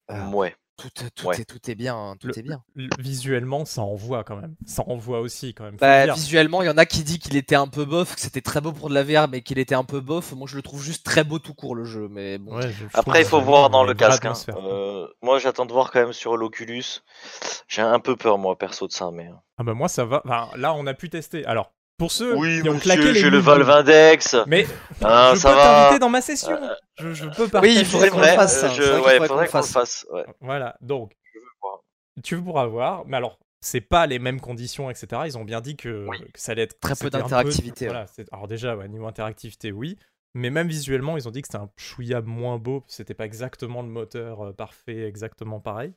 Ouais. Tout, tout, Ouais. est, tout est bien, hein, tout Le- est bien. L- Visuellement, ça envoie quand même. Ça envoie aussi quand même. Bah, visuellement, il y en a qui dit qu'il était un peu bof, que c'était très beau pour de la VR, mais qu'il était un peu bof. Moi, je le trouve juste très beau tout court le jeu, mais bon. Ouais, je- je trouve Après, il faut voir dans le casque. hein. Euh, moi, j'attends de voir quand même sur l'Oculus. J'ai un peu peur, moi, perso, de ça. Mais... Ah bah moi ça va. Enfin, là, on a pu tester. Alors, pour ceux Oui, qui ont monsieur, claqué les j'ai le. Mais Ah, je ça peux t'inviter dans ma session. Euh, Je, je peux partager. il faudrait qu'on le fasse, euh, ça. je- ouais, faudrait faudrait qu'on le fasse. ouais. Voilà. Donc, Je veux tu veux pourras voir. Mais alors, c'est pas les mêmes conditions, etc. Ils ont bien dit que, Oui. que ça allait être Très peu d'interactivité, Voilà. Alors déjà, ouais, niveau interactivité, oui. Mais même visuellement, ils ont dit que c'était un chouïa moins beau. C'était pas exactement le moteur euh, parfait, exactement pareil.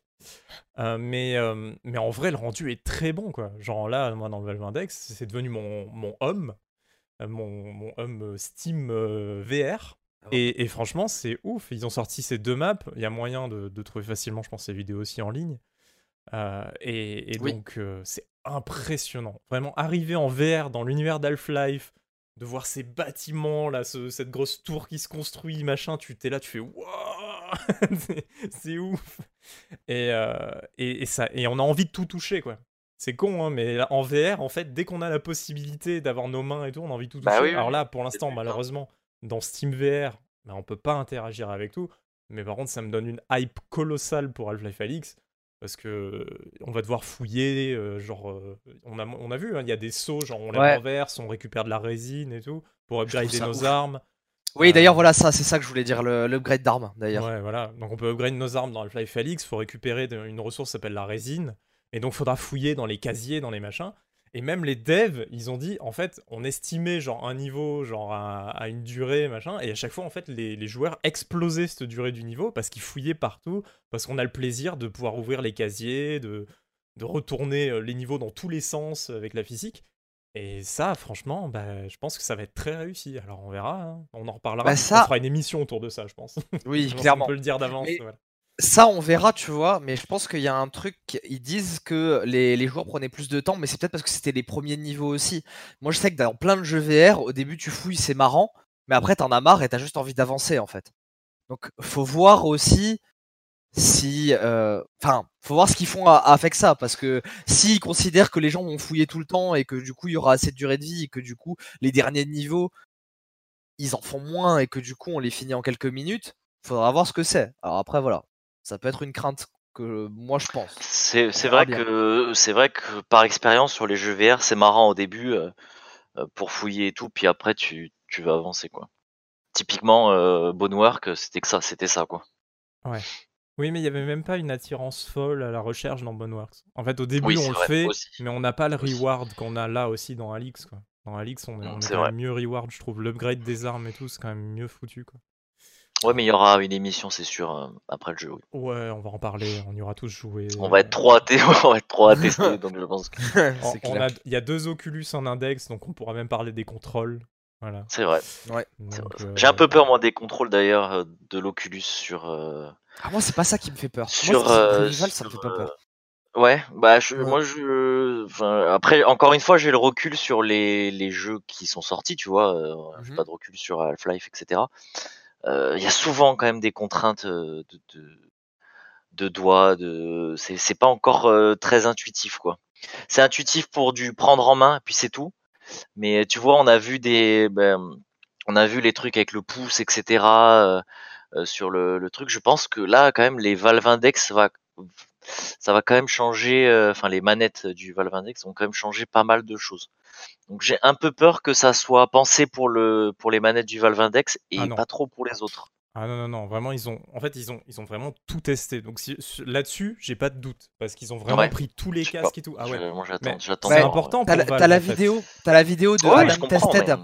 Euh, mais, euh, mais en vrai, le rendu est très bon, quoi. Genre là, moi, dans le Valve Index, c'est devenu mon, mon home, euh, mon, mon euh, Steam VR. Et, et franchement, c'est ouf. Ils ont sorti ces deux maps. Il y a moyen de, de trouver facilement, je pense, ces vidéos aussi en ligne. Euh, et, et Oui. donc, c'est impressionnant. Vraiment, arriver en VR dans l'univers d'Half-Life, de voir ces bâtiments, là, ce- cette grosse tour qui se construit, machin, tu t'es là, tu fais Wouah C'est- ouf et, euh, et, et ça, et on a envie de tout toucher, quoi. C'est con, hein, mais en VR, en fait, dès qu'on a la possibilité d'avoir nos mains et tout, on a envie de tout toucher. Bah oui, oui, Alors là, pour l'instant, malheureusement, dans Steam VR, bah, on peut pas interagir avec tout. Mais par contre, ça me donne une hype colossale pour Half-Life Alix. Parce que euh, on va devoir fouiller, euh, genre, euh, on, a, on a vu, hein, il y a des sauts, genre on les Ouais. renverse, on récupère de la résine et tout, pour upgrader nos ouf. armes. Oui, Euh, d'ailleurs, voilà, ça, c'est ça que je voulais dire, le- l'upgrade d'armes, d'ailleurs. Ouais, voilà. Donc on peut upgrade nos armes dans Half-Life Alix, faut récupérer de- une ressource qui s'appelle la résine, et donc faudra fouiller dans les casiers, dans les machins. Et même les devs, ils ont dit, en fait, on estimait genre un niveau, genre à, à une durée, machin, et à chaque fois, en fait, les, les joueurs explosaient cette durée du niveau parce qu'ils fouillaient partout, parce qu'on a le plaisir de pouvoir ouvrir les casiers, de, de retourner euh, les niveaux dans tous les sens avec la physique. Et ça, franchement, bah, je pense que ça va être très réussi. Alors on verra, hein. on en reparlera. Bah, ça- On fera une émission autour de ça, je pense. Oui, clairement. On peut le dire d'avance. Mais- voilà. Ça, on verra, tu vois, mais je pense qu'il y a un truc. Ils disent que les, joueurs prenaient plus de temps, mais c'est peut-être parce que c'était les premiers niveaux aussi. Moi, je sais que dans plein de jeux VR, au début, tu fouilles, c'est marrant, mais après, t'en as marre et t'as juste envie d'avancer, en fait. Donc, faut voir aussi si. euh, Enfin, faut voir ce qu'ils font avec ça, parce que s'ils considèrent que les gens vont fouiller tout le temps et que du coup, il y aura assez de durée de vie et que du coup, les derniers niveaux, ils en font moins et que du coup, on les finit en quelques minutes, faudra voir ce que c'est. Alors après, voilà. Ça peut être une crainte que moi je pense. C'est vrai bien. que c'est vrai que par expérience sur les jeux VR, c'est marrant au début euh, euh, pour fouiller et tout, puis après tu, tu vas avancer quoi. Typiquement euh, Bonework, c'était que ça, c'était ça quoi. Oui, mais il n'y avait même pas une attirance folle à la recherche dans Boneworks. En fait, au début, Oui, on le vrai, fait, aussi. mais on n'a pas le reward qu'on a là aussi dans Alix. Quoi. Dans Alix, on est, Mm, on est c'est quand vrai. même mieux reward, je trouve. L'upgrade des armes et tout, c'est quand même mieux foutu. Quoi. Ouais, mais il y aura une émission, c'est sûr, euh, après le jeu. oui. Ouais, on va en parler, on y aura tous joué. On va être trop à, on va être trop à tester, donc je pense que Il y a deux Oculus en index, donc on pourra même parler des contrôles. Voilà. c'est vrai. Ouais. euh, J'ai un peu peur moi des contrôles d'ailleurs euh, de l'Oculus sur. euh, Ah, moi, c'est pas ça qui me fait peur. Sur, moi, euh, Revival, ça me fait sur, pas peur. Ouais, bah je, Ouais. moi je, enfin, après encore une fois j'ai le recul sur les, les jeux qui sont sortis, tu vois, euh, j'ai Mhm. pas de recul sur Half-Life, etc. Il y a souvent quand même des contraintes de, doigts, de, c'est pas encore très intuitif quoi. C'est intuitif pour du prendre en main, puis c'est tout. Mais tu vois, on a vu des, ben, on a vu les trucs avec le pouce, etc. sur le, truc. Je pense que là quand même les Valve Index va ça va quand même changer, enfin les manettes du Valve Index vont quand même changer pas mal de choses. Donc j'ai un peu peur que ça soit pensé pour le pour les manettes du Valve Index et Ah pas trop pour les autres. Ah non, non, non, vraiment, ils ont, en fait, ils ont, ils ont vraiment tout testé. Donc si- là-dessus, j'ai pas de doute. Parce qu'ils ont vraiment Ouais. pris tous les casques pas. et tout. Ah ouais. moi j'attends, c'est important T'as pour la, vidéo, t'as la vidéo de Ouais, Adam. Tested. mais-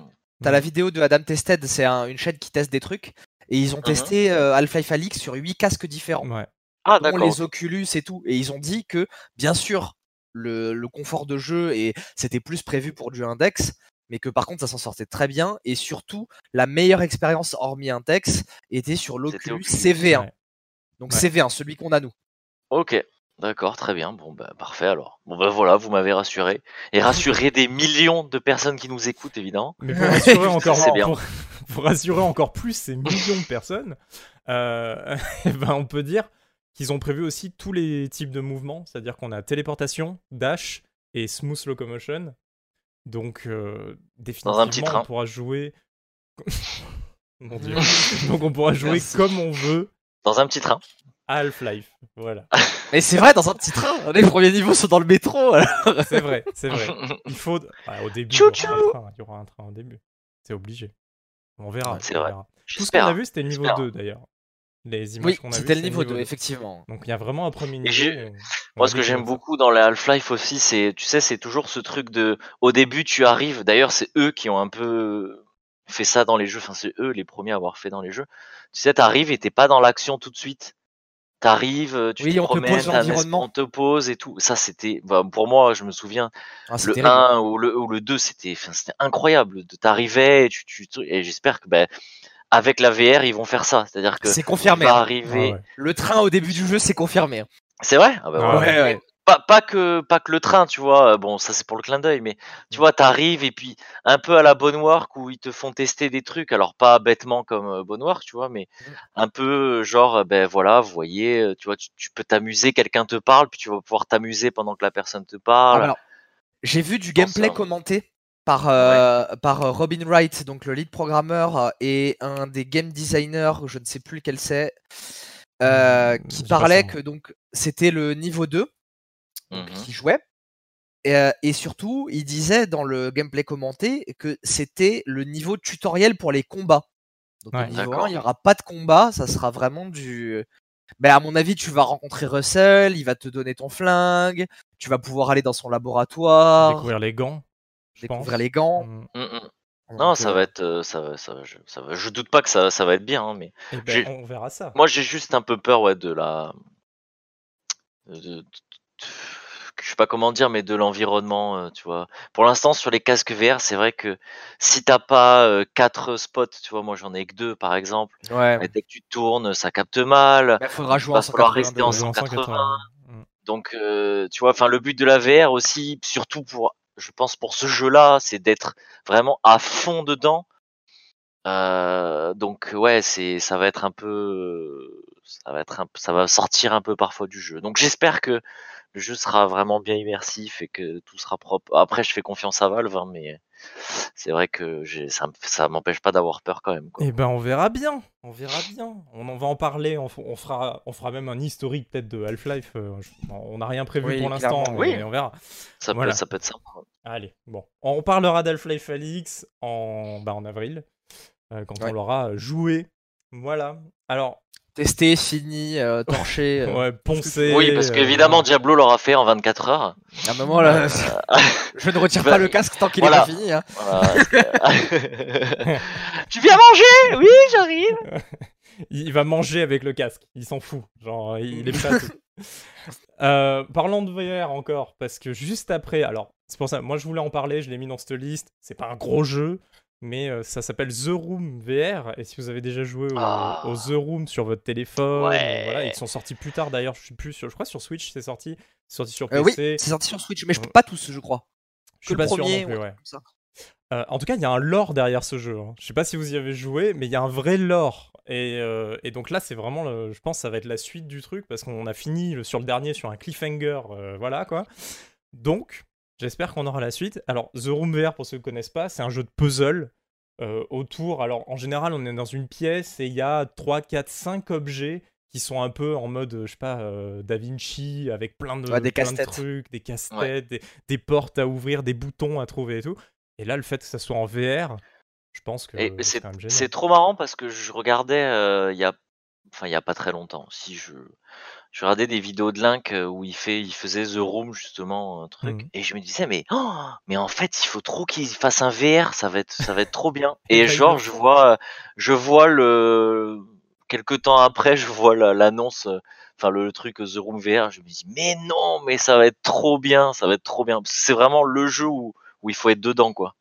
T'as la vidéo de Adam Tested, c'est un- une chaîne qui teste des trucs. Et ils ont Mhm. testé euh, Half-Life Alix sur 8 casques différents. Ouais. Ah dont d'accord. les Oculus et tout. Et ils ont dit que, bien sûr, le, le confort de jeu, et c'était plus prévu pour du Index, mais que par contre, ça s'en sortait très bien. Et surtout, la meilleure expérience, hormis Index, était sur l'Oculus Oculus. CV1. Ouais. Donc Ouais. CV1, celui qu'on a nous. Ok. D'accord, très bien. Bon bah parfait alors. Bon bah voilà, vous m'avez rassuré et rassuré des millions de personnes qui nous écoutent évidemment. Mais pour rassurer encore, C'est bien. pour, pour rassurer encore plus ces millions de personnes, euh, eh ben, on peut dire qu'ils ont prévu aussi tous les types de mouvements, c'est-à-dire qu'on a téléportation, dash et smooth locomotion. Donc, euh, définitivement, Dans un petit train. on pourra jouer. Mon dieu. Donc, on pourra jouer Merci. comme on veut Dans un petit train. à Half-Life. Voilà. Mais c'est vrai, dans un petit train. Les premiers niveaux sont dans le métro. alors. C'est vrai, c'est vrai. Il faut. Ah, au début, il y, aura un train, il y aura un train au début. C'est obligé. On verra. C'est on vrai. verra. Tout ce qu'on a vu, c'était le niveau J'espère. 2 d'ailleurs. Les images Oui, qu'on a vues, c'était le niveau 2, effectivement. Donc il y a vraiment un premier niveau. Moi, ce que j'aime beaucoup dans les Half-Life aussi, c'est, tu sais, c'est toujours ce truc de, au début, tu arrives. D'ailleurs, c'est eux qui ont un peu fait ça dans les jeux. Enfin, c'est eux les premiers à avoir fait dans les jeux. Tu sais, t'arrives et t'es pas dans l'action tout de suite. T'arrives, tu Oui, te on te promènes, pose es- l'environnement. on te pose et tout. Ça, c'était, bah, pour moi, je me souviens, Ah, le terrible. 1 ou le, ou le 2, c'était, incroyable. De t'arriver et tu, tu, et j'espère que, ben, avec la VR, ils vont faire ça. C'est-à-dire que C'est confirmé. vas hein. arriver. Ah ouais. Le train au début du jeu, c'est confirmé. hein. C'est vrai? Ah bah Ah. Ouais, ouais. pas, pas que pas que le train, tu vois. Bon, ça c'est pour le clin d'œil, mais tu vois, t'arrives et puis un peu à la bonne work où ils te font tester des trucs. Alors pas bêtement comme euh, bonne work, tu vois, mais Mmh. un peu genre, ben voilà, vous voyez, euh, tu vois, tu, tu peux t'amuser, quelqu'un te parle, puis tu vas pouvoir t'amuser pendant que la personne te parle. alors, j'ai vu du gameplay ça. commenté par, euh, par euh, Robin Wright, donc le lead programmeur euh, et un des game designers, je ne sais plus lequel c'est, euh, Hmm, qui parlait que donc c'était le niveau 2 donc, Mhm. qui jouait. Et, et surtout, il disait dans le gameplay commenté que c'était le niveau tutoriel pour les combats. Donc Ouais. au niveau 1, D'accord. il n'y aura pas de combat, ça sera vraiment du. Ben, à mon avis, tu vas rencontrer Russell, il va te donner ton flingue, tu vas pouvoir aller dans son laboratoire, Découvrir les gants. Je découvrir pense. les gants. Mm. Mm, mm. Donc, Non, ça euh, va être, euh, ça va, ça va, je, ça va- je doute pas que ça, ça va être bien, hein, mais Eh ben, on verra ça. moi j'ai juste un peu peur, ouais, de la, de- de- de- je sais pas comment dire, mais de l'environnement, euh, tu vois. Pour l'instant, sur les casques VR, c'est vrai que si t'as pas euh, quatre spots, tu vois, moi j'en ai que deux par exemple, Ouais. et dès que tu tournes, ça capte mal. Il faudra jouer va en falloir 182. rester en Jouer en 180. Mm. Donc, euh, tu vois, enfin, le but de la VR aussi, surtout pour, je pense pour ce jeu-là, c'est d'être vraiment à fond dedans. Euh, donc, ouais, c'est, ça va être un peu, ça va être un, ça va sortir un peu parfois du jeu. Donc, j'espère que le jeu sera vraiment bien immersif et que tout sera propre. Après, je fais confiance à Valve, hein, mais c'est vrai que ça, me- ça m'empêche pas d'avoir peur quand même. Quoi. Eh ben, on verra bien. On verra bien. On en va en parler. On, fera, on fera même un historique peut-être de Half-Life. euh, On n'a rien prévu Oui, pour l'instant, oui. on verra. Ça Voilà. peut, ça peut être sympa. Allez, bon. On parlera d'Half-Life Alix en, bah, en avril, euh, quand Ouais. on l'aura joué. Voilà. Alors, Testé, fini, euh, torché. euh. ouais, poncé. Oui, parce euh, qu'évidemment, Diablo l'aura fait en 24 heures. À un moment là, Euh, je ne retire bah, pas le casque tant qu'il voilà. est pas fini. hein. Voilà, tu viens manger Oui, j'arrive. il va manger avec le casque. Il s'en fout. Genre, il est. Euh, parlons de VR encore, parce que juste après, alors, c'est pour ça, moi je voulais en parler, je l'ai mis dans cette liste. C'est pas un gros jeu, mais euh, ça s'appelle The Room VR. Et si vous avez déjà joué au, Ah. au The Room sur votre téléphone, Ouais. voilà, ils sont sortis plus tard d'ailleurs, je suis plus sûr, je crois sur Switch c'est sorti, c'est sorti sur Euh, oui, PC. c'est sorti sur Switch, mais je pas tous, je crois. je suis que pas sûr premier, non plus, ouais, ça. Euh, en tout cas, il y a un lore derrière ce jeu. hein. Je sais pas si vous y avez joué, mais il y a un vrai lore. Et, et donc là, c'est vraiment, le- je pense, que ça va être la suite du truc parce qu'on a fini le- sur le dernier sur un cliffhanger, voilà quoi. Donc, j'espère qu'on aura la suite. Alors, The Room VR, pour ceux qui ne connaissent pas, c'est un jeu de puzzle euh, autour. Alors, en général, on est dans une pièce et il y a 3, 4, 5 objets qui sont un peu en mode, euh, je sais pas, euh, Da Vinci, avec plein de, Ouais, des plein de casse-têtes. trucs, des casse-têtes, des, des portes à ouvrir, des boutons à trouver et tout. Et là, le fait que ça soit en VR, je pense que c'est trop marrant parce que je regardais euh, il y a, enfin il y a pas très longtemps. Si je, je regardais des vidéos de Link euh, où il fait, il faisait The Room justement un truc, Mhm. et je me disais mais, oh, mais en fait il faut trop qu'il fasse un VR, ça va être, ça va être trop bien. Et genre je vois, je vois le, quelques temps après, je vois la- l'annonce, enfin le, truc The Room VR, je me dis mais non, mais ça va être trop bien, ça va être trop bien. Parce que C'est vraiment le jeu où, où il faut être dedans quoi.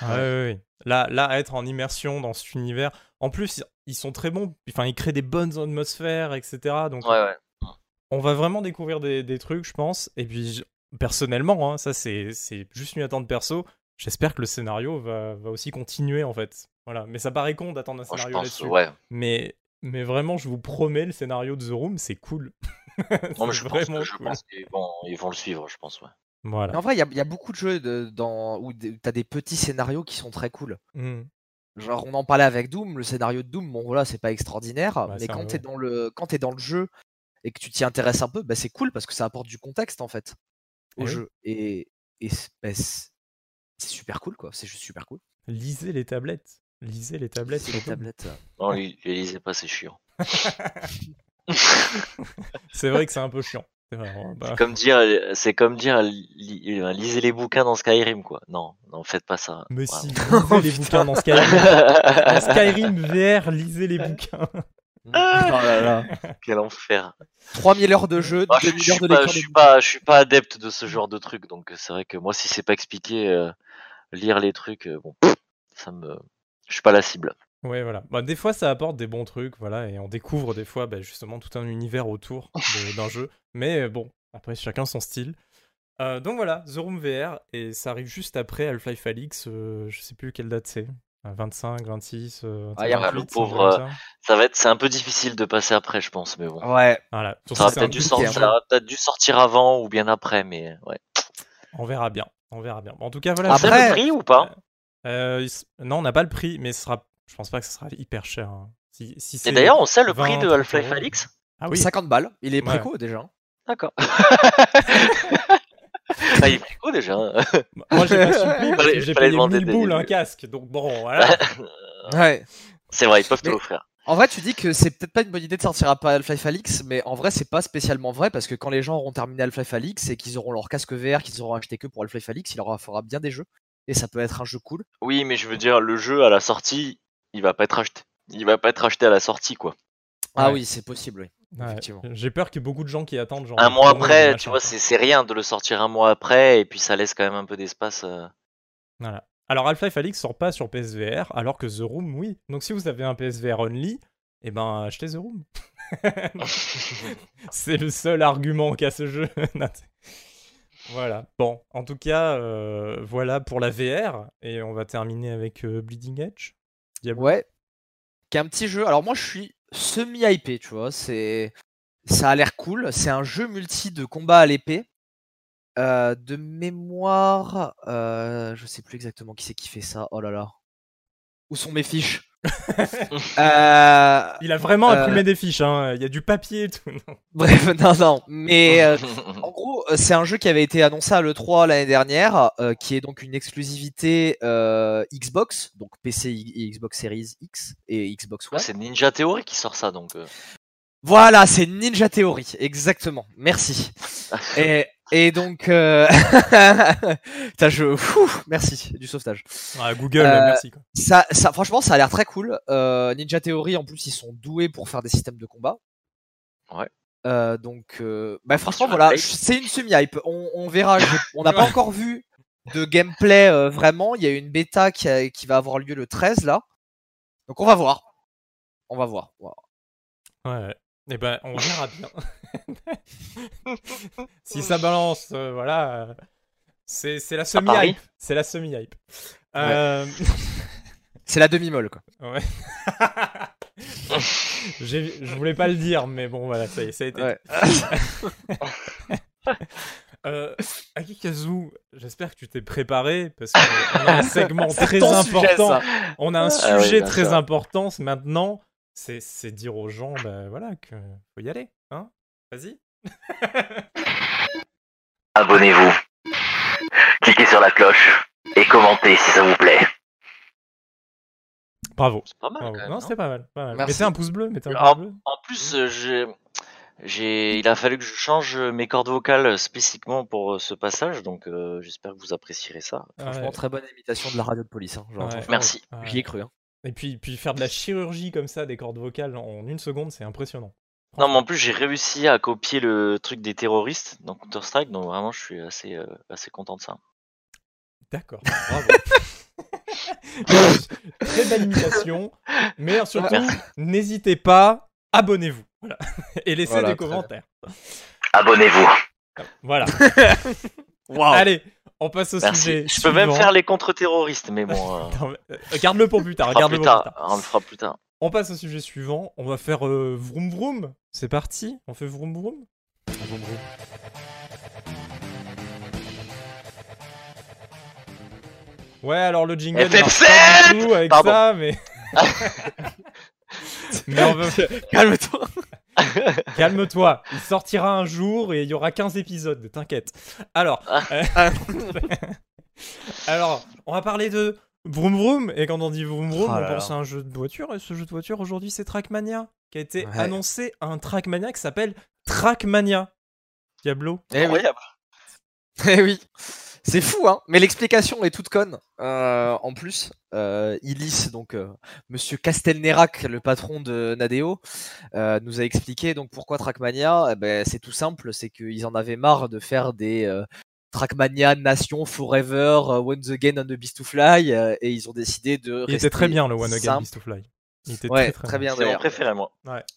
Ah ouais, ouais, ouais. Là, là, être en immersion dans cet univers. En plus, ils sont très bons. Enfin, ils créent des bonnes atmosphères, etc. Donc, Ouais ouais. On va vraiment découvrir des, des trucs, je pense. Et puis, je- personnellement, hein, ça, c'est c'est juste une attente perso. J'espère que le scénario va, va aussi continuer, en fait. Voilà. Mais ça paraît con d'attendre un scénario pense là-dessus. ouais. Mais, mais vraiment, je vous promets, le scénario de The Room, c'est cool. Non, mais C'est je pense, que- je cool. pense qu'ils vont, ils vont le suivre, je pense, ouais. Voilà. En vrai, il y, a- il y a beaucoup de jeux de- dans, où tu as des petits scénarios qui sont très cool. Hmm. Genre, on en parlait avec Doom, le scénario de Doom, bon voilà, c'est pas extraordinaire, Bah, mais quand t'es dans le quand t'es dans le jeu et que tu t'y intéresses un peu, bah, c'est cool parce que ça apporte du contexte en fait au Eh oui. jeu et, et c'est bah, c'est- super cool quoi, c'est juste super cool. Lisez les tablettes. Lisez les tablettes. C'est les tablettes. euh. Non, les, les lisez pas, c'est chiant. C'est vrai que c'est un peu chiant. C'est Comme dire, c'est comme dire, li- euh, lisez les bouquins dans Skyrim, quoi. Non, non, faites pas ça. Mais Voilà. si, lisez les bouquins dans Skyrim. Dans Skyrim VR, lisez les bouquins. Oh là là. Quel enfer. 3000 heures de jeu, Moi, je, 2000 je heures suis de pas, lecture je de suis pas, je suis pas adepte de ce genre de truc, donc c'est vrai que moi, si c'est pas expliqué, euh, lire les trucs, euh, bon, ça me, je suis pas la cible. Ouais, voilà. Bah, des fois, ça apporte des bons trucs, voilà, et on découvre des fois bah, justement tout un univers autour d'un jeu. Mais bon, Après, chacun son style. Euh, donc voilà, The Room VR, et ça arrive juste après Half-Life Alix, euh, je sais plus quelle date c'est. Euh, 25, 26, euh, Ah, y a- 28, le pauvre, être ça. Ça va être, c'est un peu difficile de passer après, je pense, mais bon. Ouais. Voilà. Ça un peut-être dû, sortir- dû avant ou bien après, mais ouais. On verra bien. On verra bien. En tout cas, voilà. On sait Après- le prix ou pas? Euh, s- non, on n'a pas le prix, mais ce sera... je pense pas que ce sera hyper cher. hein. Si, si Et d'ailleurs, on sait le 20, prix de 30 Half-Life. Alix Ah oui, 50 balles. Il est Ouais. préco déjà. D'accord. ah, il est préco déjà. hein. moi j'ai pas su le prix parce Fallait- que j'ai payé demander 1000 dès boules le un casque. Donc bon, voilà. Ouais. C'est vrai, ils peuvent te l'offrir. En vrai, tu dis que c'est peut-être pas une bonne idée de sortir à Half-Life Alix, mais en vrai, c'est pas spécialement vrai parce que quand les gens auront terminé Half-Life Alix et qu'ils auront leur casque VR qu'ils auront acheté que pour Half-Life Alix, il leur fera bien des jeux et ça peut être un jeu cool. Oui, mais je veux dire, le jeu à la sortie, il va pas être acheté. Il va pas être acheté à la sortie, quoi. Ah Ouais. oui, c'est possible, oui. Ouais. J'ai peur que beaucoup de gens qui attendent genre Un mois après, tu vois, c'est c'est rien de le sortir un mois après, et puis ça laisse quand même un peu d'espace. euh. Voilà. Alors Half-Life Alix sort pas sur PSVR, alors que The Room, oui. Donc si vous avez un PSVR only, eh ben achetez The Room. C'est le seul argument qu'a ce jeu. Voilà. Bon, en tout cas, euh, voilà pour la VR. Et on va terminer avec euh, Bleeding Edge. Diablo. Ouais. Qui est un petit jeu. Alors moi, je suis semi-hypé, tu vois. C'est, ça a l'air cool. C'est un jeu multi de combat à l'épée. Euh, de mémoire, euh, je sais plus exactement qui c'est qui fait ça. Oh là là. Où sont mes fiches? Euh, Il a vraiment Euh. imprimé des fiches. Hein. Il y a du papier et tout. Non. Bref, non, non. Mais euh, en gros, euh, c'est un jeu qui avait été annoncé à l'E3 l'année dernière, euh, qui est donc une exclusivité euh, Xbox, donc PC et Xbox Series X et Xbox One. C'est Ninja Theory qui sort ça, donc. euh. Voilà, c'est Ninja Theory, exactement. Merci. Et, et donc, euh... Je, Fou, merci du sauvetage. Ah, Google, Euh, merci. Quoi. Ça, ça, franchement, ça a l'air très cool. Euh, Ninja Theory, en plus, ils sont doués pour faire des systèmes de combat. Ouais. Euh, donc, euh, bah, franchement, voilà, c'est une semi-hype. On, on verra. On n'a pas encore vu de gameplay euh, vraiment. Il y a une bêta qui, a- qui va avoir lieu le 13 là. Donc, on va voir. On va voir. Ouais. Eh ben, on verra bien. si ça balance, euh, voilà. euh, c'est c'est la semi-hype. C'est la semi-hype. Euh, C'est la demi-molle, quoi. ouais. J'ai- Je voulais pas le dire, mais bon, voilà, ça y est, ça a été. Ouais. Euh, Akikazu, j'espère que tu t'es préparé parce qu'on a un segment très sujet, important. on a un Ah oui, sujet très important maintenant. C'est c'est dire aux gens, bah, voilà, que faut y aller. Hein Vas-y. Abonnez-vous. Cliquez sur la cloche et commentez si ça vous plaît. Bravo. C'est pas mal. Bravo. quand même, non, non c'était pas mal. pas mal. Merci. Mettez un pouce bleu. Mettez un pouce bleu. En plus, euh, j'ai, j'ai, il a fallu que je change mes cordes vocales spécifiquement pour euh, ce passage, donc euh, j'espère que vous apprécierez ça. Franchement, Ouais. très bonne imitation de la radio de police. Hein, genre, Ouais. franchement, Merci. Ouais. J'y ai cru. Hein. Et puis, puis faire de la chirurgie comme ça, des cordes vocales en une seconde, c'est impressionnant. Non, mais en plus, j'ai réussi à copier le truc des terroristes dans Counter-Strike, donc vraiment, je suis assez, euh, assez content de ça. D'accord. Bravo. Très belle imitation. Mais surtout, n'hésitez pas, abonnez-vous. Voilà. Et laissez Voilà, des commentaires. Abonnez-vous. Voilà. Waouh. Allez, on passe au sujet. Je peux même faire les contre-terroristes, mais bon. euh, euh, Garde-le pour plus tard. on, le plus pour tard. plus tard. on le fera plus tard. On passe au sujet suivant. On va faire euh, vroom vroom. C'est parti. On fait vroom vroom. Vroom vroom. Ouais, alors le jingle tout avec Pardon. ça, mais. mais on va... Calme-toi. calme-toi. Il sortira un jour et il y aura 15 épisodes, t'inquiète. Alors, euh, alors, on va parler de Vroom Vroom. Et quand on dit Vroom Vroom, Oh on pense à un jeu de voiture. Et ce jeu de voiture aujourd'hui, c'est Trackmania, qui a été Ouais. annoncé un Trackmania qui s'appelle Trackmania. Diablo. Eh oui. Eh oui. C'est fou, hein. Mais l'explication est toute conne. Euh, en plus, euh, Illis, donc euh, Monsieur Castelnerac, le patron de Nadeo, euh, nous a expliqué donc pourquoi Trackmania. Eh ben, c'est tout simple, c'est qu'ils en avaient marre de faire des euh, Trackmania Nation Forever, euh, Once Again on the Beast to Fly, euh, et ils ont décidé de. Il était très bien le One Again simple. Beast to Fly. Il était Ouais, très, très, très bien C'est mon préféré, moi.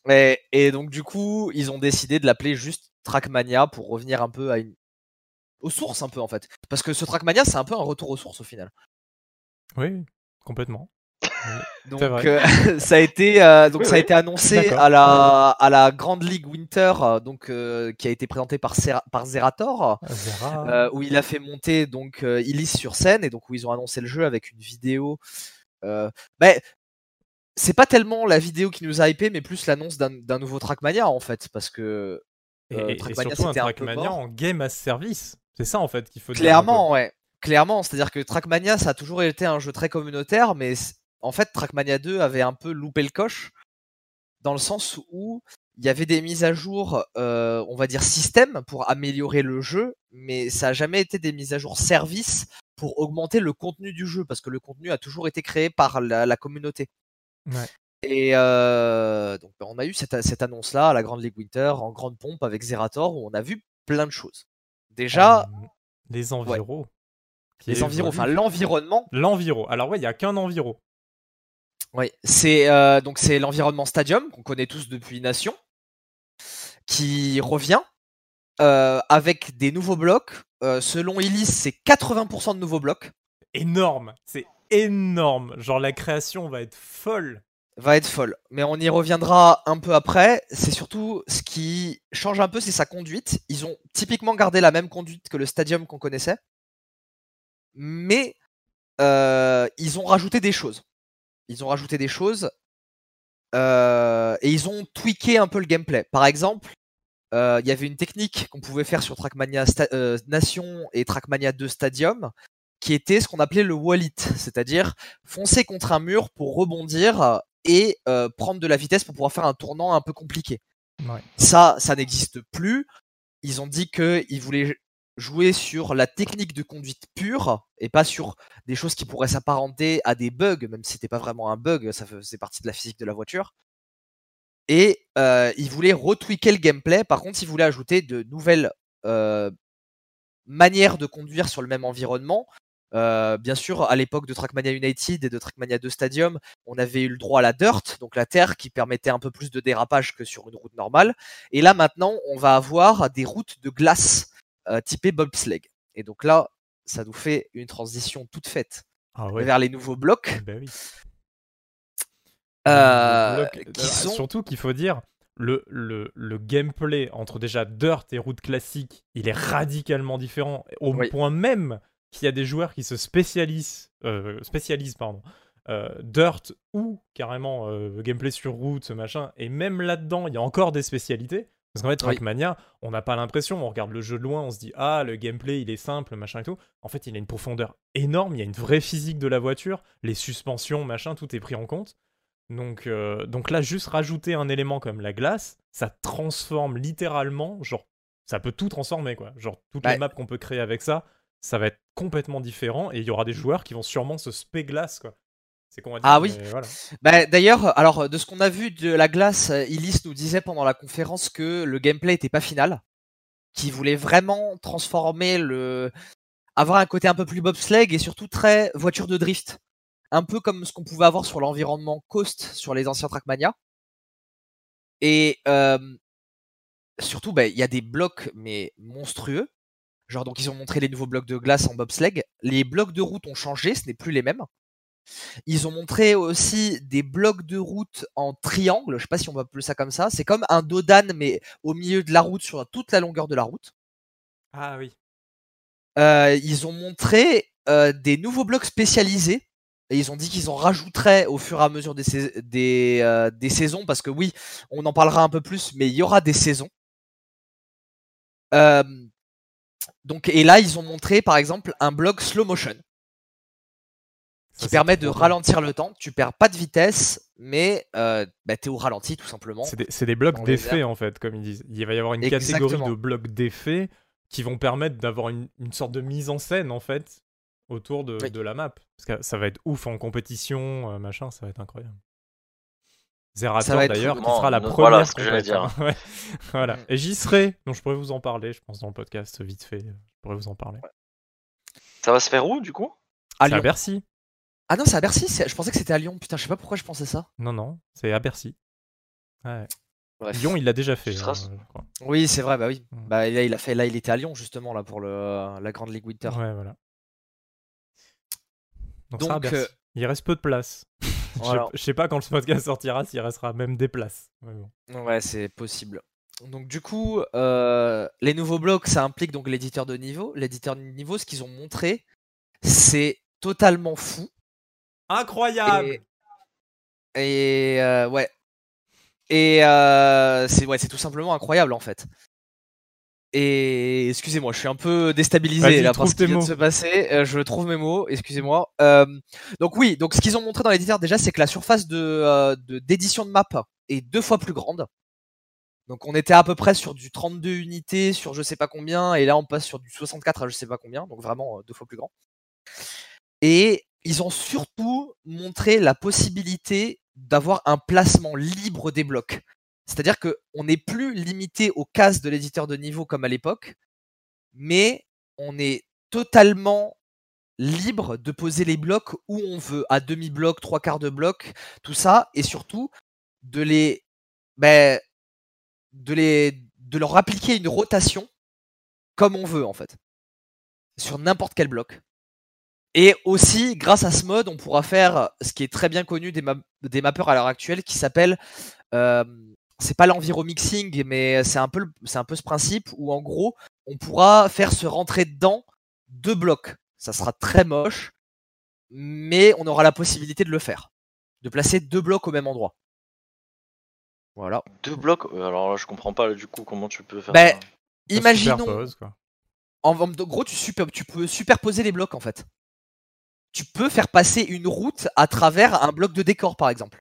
Et, et donc du coup, ils ont décidé de l'appeler juste Trackmania pour revenir un peu à une... aux sources un peu en fait. Parce que ce Trackmania c'est un peu un retour aux sources au final. Oui, complètement. Donc euh, ça a été euh, donc Oui, ça a oui. été annoncé à la à la Grande League Winter euh, donc euh, qui a été présenté par Zerator Zera. euh, où il a fait monter donc euh, Illis sur scène et donc où ils ont annoncé le jeu avec une vidéo. Euh, mais c'est pas tellement la vidéo qui nous a hypé, mais plus l'annonce d'un nouveau Trackmania en fait, parce que et, euh, et- et Trackmania, surtout un c'était un peu Trackmania en game as service. C'est ça en fait qu'il faut clairement, ouais, clairement, c'est-à-dire que Trackmania ça a toujours été un jeu très communautaire, mais en fait Trackmania 2 avait un peu loupé le coche dans le sens où il y avait des mises à jour, euh, on va dire système pour améliorer le jeu, mais ça a jamais été des mises à jour service pour augmenter le contenu du jeu, parce que le contenu a toujours été créé par la, la communauté. Ouais. Et euh, donc on a eu cette, cette annonce-là à la Grande League Winter en grande pompe avec Zerator où on a vu plein de choses. Déjà, Euh, les enviros. qui les environs, enfin l'environnement, L'enviro. Alors ouais, il y a qu'un enviro. Oui, c'est euh, donc c'est l'environnement Stadium qu'on connaît tous depuis Nation, qui revient euh, avec des nouveaux blocs. Euh, selon Illis, c'est 80% de nouveaux blocs. Énorme. C'est énorme. Genre la création va être folle. Va être folle, mais on y reviendra un peu après. C'est surtout ce qui change un peu, c'est sa conduite. Ils ont typiquement gardé la même conduite que le Stadium qu'on connaissait, mais euh, ils ont rajouté des choses. Ils ont rajouté des choses euh, et ils ont tweaké un peu le gameplay. Par exemple, euh, il y avait une technique qu'on pouvait faire sur Trackmania Nation et Trackmania 2 Stadium qui était ce qu'on appelait le wallet, c'est-à-dire foncer contre un mur pour rebondir et euh, prendre de la vitesse pour pouvoir faire un tournant un peu compliqué. Ouais. Ça, ça n'existe plus. Ils ont dit qu'ils voulaient jouer sur la technique de conduite pure et pas sur des choses qui pourraient s'apparenter à des bugs, même si c'était pas vraiment un bug, ça faisait partie de la physique de la voiture. Et euh, ils voulaient retweaker le gameplay. Par contre, ils voulaient ajouter de nouvelles euh, manières de conduire sur le même environnement. Euh, bien sûr, à l'époque de Trackmania United et de Trackmania 2 Stadium, on avait eu le droit à la dirt, donc la terre qui permettait un peu plus de dérapage que sur une route normale. Et là maintenant, on va avoir des routes de glace euh, typées bobsleigh. Et donc là, ça nous fait une transition toute faite Ah ouais. vers les nouveaux blocs. Bah oui. Euh, qui euh, sont- Surtout qu'il faut dire, le, le, le gameplay entre déjà Dirt et route classique, il est radicalement différent, au Oui. point même qu'il y a des joueurs qui se spécialisent, euh, spécialisent pardon, euh, Dirt ou carrément euh, gameplay sur route, machin, et même là-dedans, il y a encore des spécialités. Parce qu'en fait, Oui. Trackmania, on n'a pas l'impression, on regarde le jeu de loin, on se dit ah le gameplay il est simple, machin et tout. En fait, il a une profondeur énorme, il y a une vraie physique de la voiture, les suspensions, machin, tout est pris en compte. Donc, euh, donc là, juste rajouter un élément comme la glace, ça transforme littéralement, genre, ça peut tout transformer, quoi. Genre, toutes les maps qu'on peut créer avec ça, ça va être complètement différent et il y aura des joueurs qui vont sûrement se spé glace, quoi. C'est qu'on va dire. Ah oui. voilà. Bah, D'ailleurs, alors de ce qu'on a vu de la glace, euh, Illis nous disait pendant la conférence que le gameplay était pas final, qu'il voulait vraiment transformer le, avoir un côté un peu plus bobsleigh et surtout très voiture de drift, un peu comme ce qu'on pouvait avoir sur l'environnement Coast sur les anciens Trackmania. Et euh, surtout, bah, il y a des blocs mais monstrueux. Genre donc ils ont montré les nouveaux blocs de glace en bobsleigh. Les blocs de route ont changé, ce n'est plus les mêmes. Ils ont montré aussi des blocs de route en triangle, je sais pas si on va appeler ça comme ça. C'est comme un dos d'âne, mais au milieu de la route, sur toute la longueur de la route. Ah oui. Euh, ils ont montré euh, des nouveaux blocs spécialisés. Et ils ont dit qu'ils en rajouteraient au fur et à mesure des, sais- des, euh, des saisons, parce que oui, on en parlera un peu plus, mais il y aura des saisons. Euh, donc, et là, ils ont montré, par exemple, un bloc slow motion qui permet de ralentir le temps. Tu perds pas de vitesse, mais euh, bah, t'es au ralenti tout simplement. C'est des, blocs d'effets, en fait, comme ils disent. Il va y avoir une catégorie de blocs d'effets qui vont permettre d'avoir une, une sorte de mise en scène, en fait, autour de, Oui. de la map. Parce que ça va être ouf en compétition, euh, machin, ça va être incroyable. Zerator, Ça va être d'ailleurs, qui sera la voilà première ce que j'allais dire. Ouais. voilà. Et j'y serai, donc je pourrais vous en parler, je pense, dans le podcast, vite fait. Je pourrais vous en parler. Ça va se faire où du coup? À. Bercy. Ah non, c'est à Bercy. Je pensais que c'était à Lyon. Putain, je sais pas pourquoi je pensais ça. Non, non, c'est à Bercy. Ouais. Bref. Lyon, il l'a déjà fait. Hein, crois. Oui, c'est vrai, bah oui. Mm. Bah là, il a fait, là, il était à Lyon justement là pour le la Grande Ligue Winter. Ouais, voilà. Donc, ça à Bercy. euh, il reste peu de place. Je sais- voilà. Je sais pas quand le podcast sortira s'il restera même des places. Bon. Ouais, c'est possible. Donc du coup, euh, les nouveaux blocs, ça implique donc l'éditeur de niveau. L'éditeur de niveau, ce qu'ils ont montré, c'est totalement fou. Incroyable Et, et, euh, ouais. Et euh, c'est ouais, c'est tout simplement incroyable en fait. Et excusez-moi, je suis un peu déstabilisé là par ce qui vient de se passer. Euh, je trouve mes mots, excusez-moi. Euh, donc oui, donc ce qu'ils ont montré dans l'éditeur déjà, c'est que la surface de euh, de- d'édition de, map est deux fois plus grande. Donc on était à peu près sur du 32 unités sur je sais pas combien, et là on passe sur du 64 à je sais pas combien, donc vraiment deux fois plus grand. Et ils ont surtout montré la possibilité d'avoir un placement libre des blocs. C'est-à-dire que on n'est plus limité aux cases de l'éditeur de niveau comme à l'époque, mais on est totalement libre de poser les blocs où on veut, à demi-bloc, trois quarts de bloc, tout ça, et surtout de les, ben, de les, de leur appliquer une rotation comme on veut en fait, sur n'importe quel bloc. Et aussi, grâce à ce mode, on pourra faire ce qui est très bien connu des mappeurs à l'heure actuelle, qui s'appelle, euh, c'est pas l'enviromixing, mais c'est un peu, le- c'est un peu ce principe où en gros, on pourra faire se rentrer dedans deux blocs. Ça sera très moche, mais on aura la possibilité de le faire, de placer deux blocs au même endroit. Voilà. Deux blocs Euh, Alors là, je comprends pas du coup comment tu peux faire Ben, ça. Imaginons, quoi. en, en gros, tu, super- tu peux superposer les blocs en fait. Tu peux faire passer une route à travers un bloc de décor, par exemple.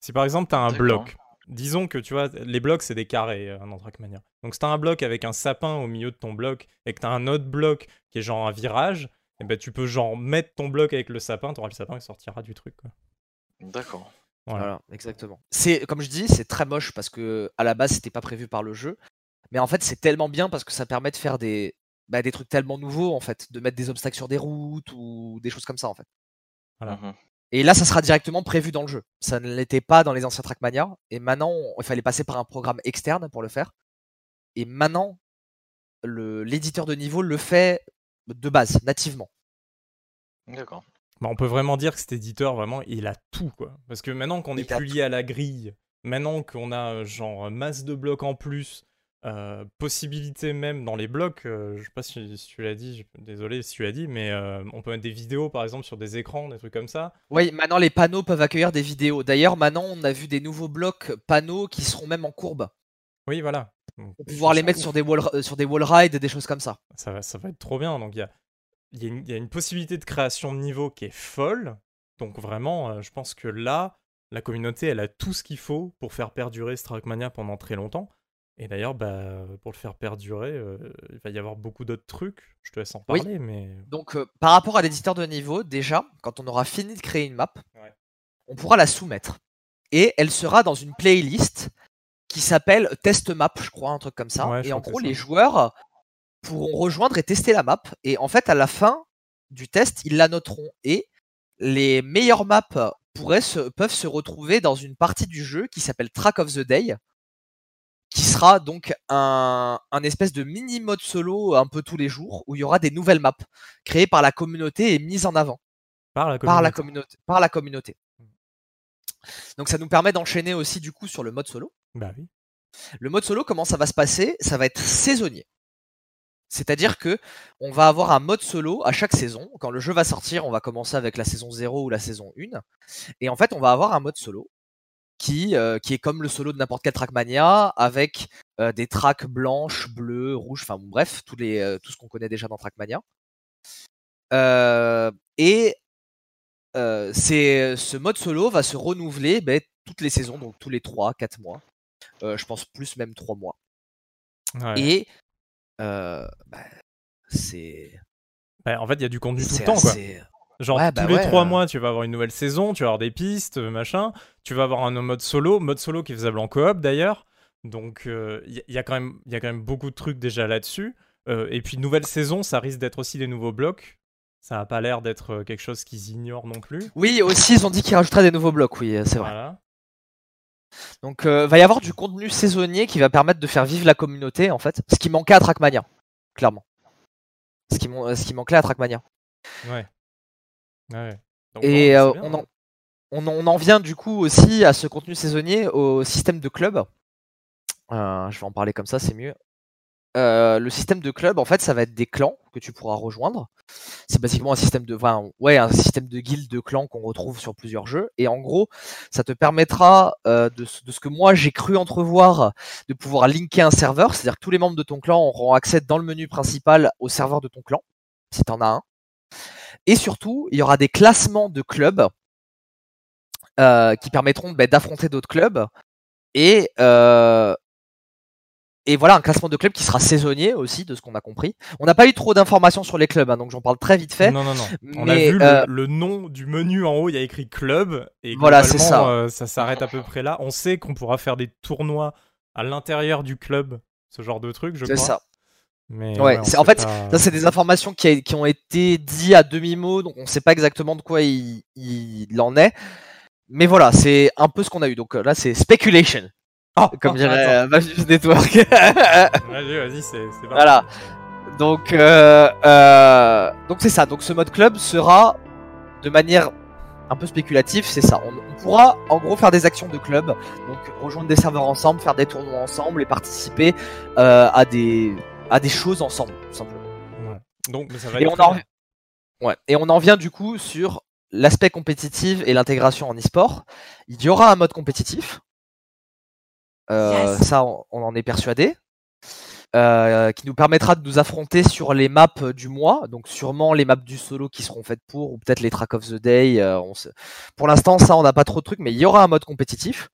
Si par exemple t'as un D'accord. bloc, disons que tu vois, les blocs c'est des carrés euh, dans Trackmania. Donc si t'as un bloc avec un sapin au milieu de ton bloc et que t'as un autre bloc qui est genre un virage, et ben tu peux genre mettre ton bloc avec le sapin, t'auras le sapin qui sortira du truc. D'accord. Voilà. Voilà, exactement. C'est comme je dis, c'est très moche parce que à la base c'était pas prévu par le jeu, mais en fait c'est tellement bien parce que ça permet de faire des bah, des trucs tellement nouveaux en fait, de mettre des obstacles sur des routes ou des choses comme ça en fait. Voilà. Mhm. Et là, ça sera directement prévu dans le jeu. Ça ne l'était pas dans les anciens Trackmania. Et maintenant, on- il fallait passer par un programme externe pour le faire. Et maintenant, le- l'éditeur de niveau le fait de base, nativement. D'accord. Bah, on peut vraiment dire que cet éditeur, vraiment, il a tout, quoi. Parce que maintenant qu'on n'est plus lié à la grille, maintenant qu'on a genre masse de blocs en plus, euh, possibilité même dans les blocs, euh, je sais pas si, si tu l'as dit, je- désolé si tu l'as dit, mais euh, on peut mettre des vidéos par exemple sur des écrans, des trucs comme ça. Oui, maintenant les panneaux peuvent accueillir des vidéos. D'ailleurs, maintenant, on a vu des nouveaux blocs panneaux qui seront même en courbe. Oui, voilà. Donc, Pour pouvoir les mettre ouf. sur des, wall, euh, sur des wall rides, des choses comme ça. ça va, ça va être trop bien. Donc il y a, il y, a une- il y a une possibilité de création de niveau qui est folle. Donc vraiment, je pense que là, la communauté, elle a tout ce qu'il faut pour faire perdurer Trackmania pendant très longtemps. Et d'ailleurs, bah, pour le faire perdurer, euh, il va y avoir beaucoup d'autres trucs. Je te laisse en Oui. parler, mais Donc, euh, par rapport à l'éditeur de niveau, déjà, quand on aura fini de créer une map, Ouais. on pourra la soumettre. Et elle sera dans une playlist qui s'appelle Test Map, je crois, un truc comme ça. Ouais, et en gros, les joueurs pourront rejoindre et tester la map. Et en fait, à la fin du test, ils la noteront. Et les meilleures maps pourraient se, peuvent se retrouver dans une partie du jeu qui s'appelle Track of the Day, qui sera donc un, un espèce de mini mode solo un peu tous les jours, où il y aura des nouvelles maps créées par la communauté et mises en avant par la par la communauté. communauté. Par la communauté. Donc ça nous permet d'enchaîner aussi du coup sur le mode solo. Bah oui. Le mode solo, comment ça va se passer? Ça va être saisonnier. C'est-à-dire que on va avoir un mode solo à chaque saison. Quand le jeu va sortir, on va commencer avec la saison 0 ou la saison 1. Et en fait, on va avoir un mode solo qui, euh, qui est comme le solo de n'importe quel Trackmania, avec euh, des tracks blanches, bleues, rouges, enfin bon, bref, tous les, euh, tout ce qu'on connaît déjà dans Trackmania. Et ce mode solo va se renouveler ben, toutes les saisons, donc tous les 3-4 mois. Je pense plus même 3 mois. Ouais. Et bah, c'est. Bah, en fait, il y a du contenu tout le temps, quoi. Genre Ouais, bah tous les ouais, trois euh. mois, tu vas avoir une nouvelle saison, tu vas avoir des pistes, euh, machin. Tu vas avoir un mode solo, mode solo qui est faisable en coop d'ailleurs. Donc il y, a quand même, il y a quand même beaucoup de trucs déjà là-dessus. Euh, et puis nouvelle saison, ça risque d'être aussi des nouveaux blocs. Ça n'a pas l'air d'être euh, quelque chose qu'ils ignorent non plus. Oui, aussi, ils ont dit qu'ils rajouteraient des nouveaux blocs, oui, euh, c'est vrai. Voilà. Donc, euh, va y avoir du contenu saisonnier qui va permettre de faire vivre la communauté, en fait. Ce qui manquait à Trackmania, clairement. Ce qui, ce qui manquait à Trackmania. Ouais. Ouais. Donc, Et bon, euh, c'est bien, on, en, hein. on, en- on en vient du coup aussi à ce contenu saisonnier au système de club. Euh, je vais en parler comme ça, c'est mieux. Euh, le système de club, en fait, ça va être des clans que tu pourras rejoindre. C'est basiquement un système de, enfin, ouais, un système de guildes de clans qu'on retrouve sur plusieurs jeux. Et en gros, ça te permettra euh, de, de ce que moi j'ai cru entrevoir, de pouvoir linker un serveur. C'est-à-dire que tous les membres de ton clan auront accès dans le menu principal au serveur de ton clan, si t'en as un. Et surtout, il y aura des classements de clubs euh, qui permettront bah, d'affronter d'autres clubs et euh, et voilà un classement de clubs qui sera saisonnier aussi de ce qu'on a compris. On n'a pas eu trop d'informations sur les clubs, hein, donc j'en parle très vite fait. Non, non, non. On a vu le- euh, le, nom du menu en haut, il y a écrit club. Et Voilà, c'est ça. euh, ça s'arrête à peu près là. On sait qu'on pourra faire des tournois à l'intérieur du club, ce genre de truc, je C'est crois. ça. Mais Ouais, sait en fait, pas- Ça, c'est des informations qui, a- qui ont été dites à demi-mot, donc on ne sait pas exactement de quoi il, il en est. Mais voilà, c'est un peu ce qu'on a eu. Donc euh, là, c'est speculation, Oh, comme oh, dirait euh, Mavius Network. Vas-y, vas-y, c'est c'est parti. Voilà. donc, euh, euh, donc c'est ça. Donc ce mode club sera de manière un peu spéculative, c'est ça. On, on pourra en gros faire des actions de club, donc rejoindre des serveurs ensemble, faire des tournois ensemble et participer euh, à des à des choses ensemble, tout simplement. Ouais. Donc, mais ça va Et être on en, ouais. et on en vient du coup sur l'aspect compétitif et l'intégration en e-sport. Il y aura un mode compétitif. Euh, Ça, on, on en est persuadé. Euh, qui nous permettra de nous affronter sur les maps euh, du mois, donc sûrement les maps du solo qui seront faites pour, ou peut-être les track of the day. euh, on se- Pour l'instant, ça, on n'a pas trop de trucs, mais il y aura un mode compétitif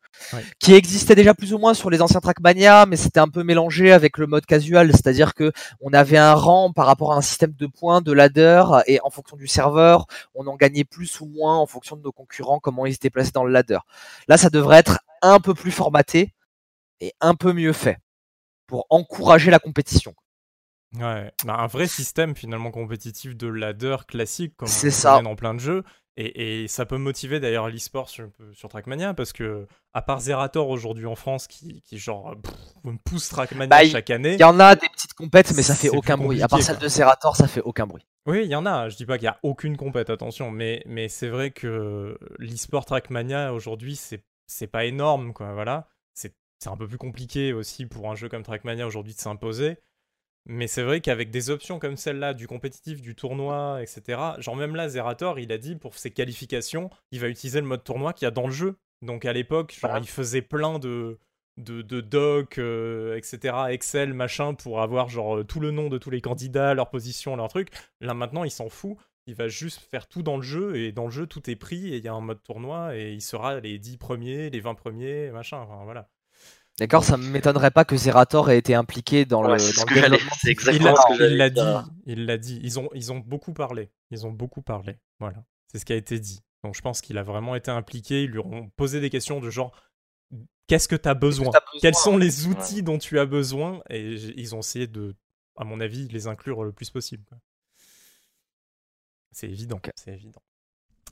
qui existait déjà plus ou moins sur les anciens Trackmania, mais c'était un peu mélangé avec le mode casual, c'est-à-dire que on avait un rang par rapport à un système de points, de ladder, et en fonction du serveur, on en gagnait plus ou moins en fonction de nos concurrents, comment ils étaient placés dans le ladder. Là, ça devrait être un peu plus formaté et un peu mieux fait pour encourager la compétition. Ouais, bah, un vrai système finalement compétitif de ladder classique comme C'est on ça. dans plein de jeux. Et, et ça peut motiver d'ailleurs l'e-sport sur, sur Trackmania parce que, à part Zerator aujourd'hui en France qui, qui genre pff, pousse Trackmania Bah, chaque année. Il y en a des petites compètes, mais ça fait aucun bruit. À part celle de Zerator, ça fait aucun bruit. Oui, il y en a. Je dis pas qu'il y a aucune compète, attention, mais, mais c'est vrai que l'e-sport Trackmania aujourd'hui, c'est c'est pas énorme, quoi. Voilà, c'est c'est un peu plus compliqué aussi pour un jeu comme Trackmania aujourd'hui de s'imposer. Mais c'est vrai qu'avec des options comme celle-là, du compétitif, du tournoi, etc. Genre même là, Zerator, il a dit pour ses qualifications, il va utiliser le mode tournoi qu'il y a dans le jeu. Donc à l'époque, genre il faisait plein de de, de docs, euh, etc., Excel, machin, pour avoir genre euh, tout le nom de tous les candidats, leur position, leur truc. Là maintenant, il s'en fout. Il va juste faire tout dans le jeu, et dans le jeu, tout est pris, et il y a un mode tournoi, et il sera les 10 premiers, les 20 premiers, machin, enfin voilà. D'accord, ça m'étonnerait pas que Zerator ait été impliqué dans Ouais, le, c'est ce que j'allais- c'est exactement l'a ce que il l'a dit, il l'a dit. Ils ont, ils ont beaucoup parlé. Ils ont beaucoup parlé. Voilà, c'est ce qui a été dit. Donc je pense qu'il a vraiment été impliqué. Ils lui ont posé des questions de genre qu'est-ce que tu as besoin t'as? Besoin Quels sont les outils dont tu as besoin? Et ils ont essayé de, à mon avis, les inclure le plus possible. C'est évident. C'est évident.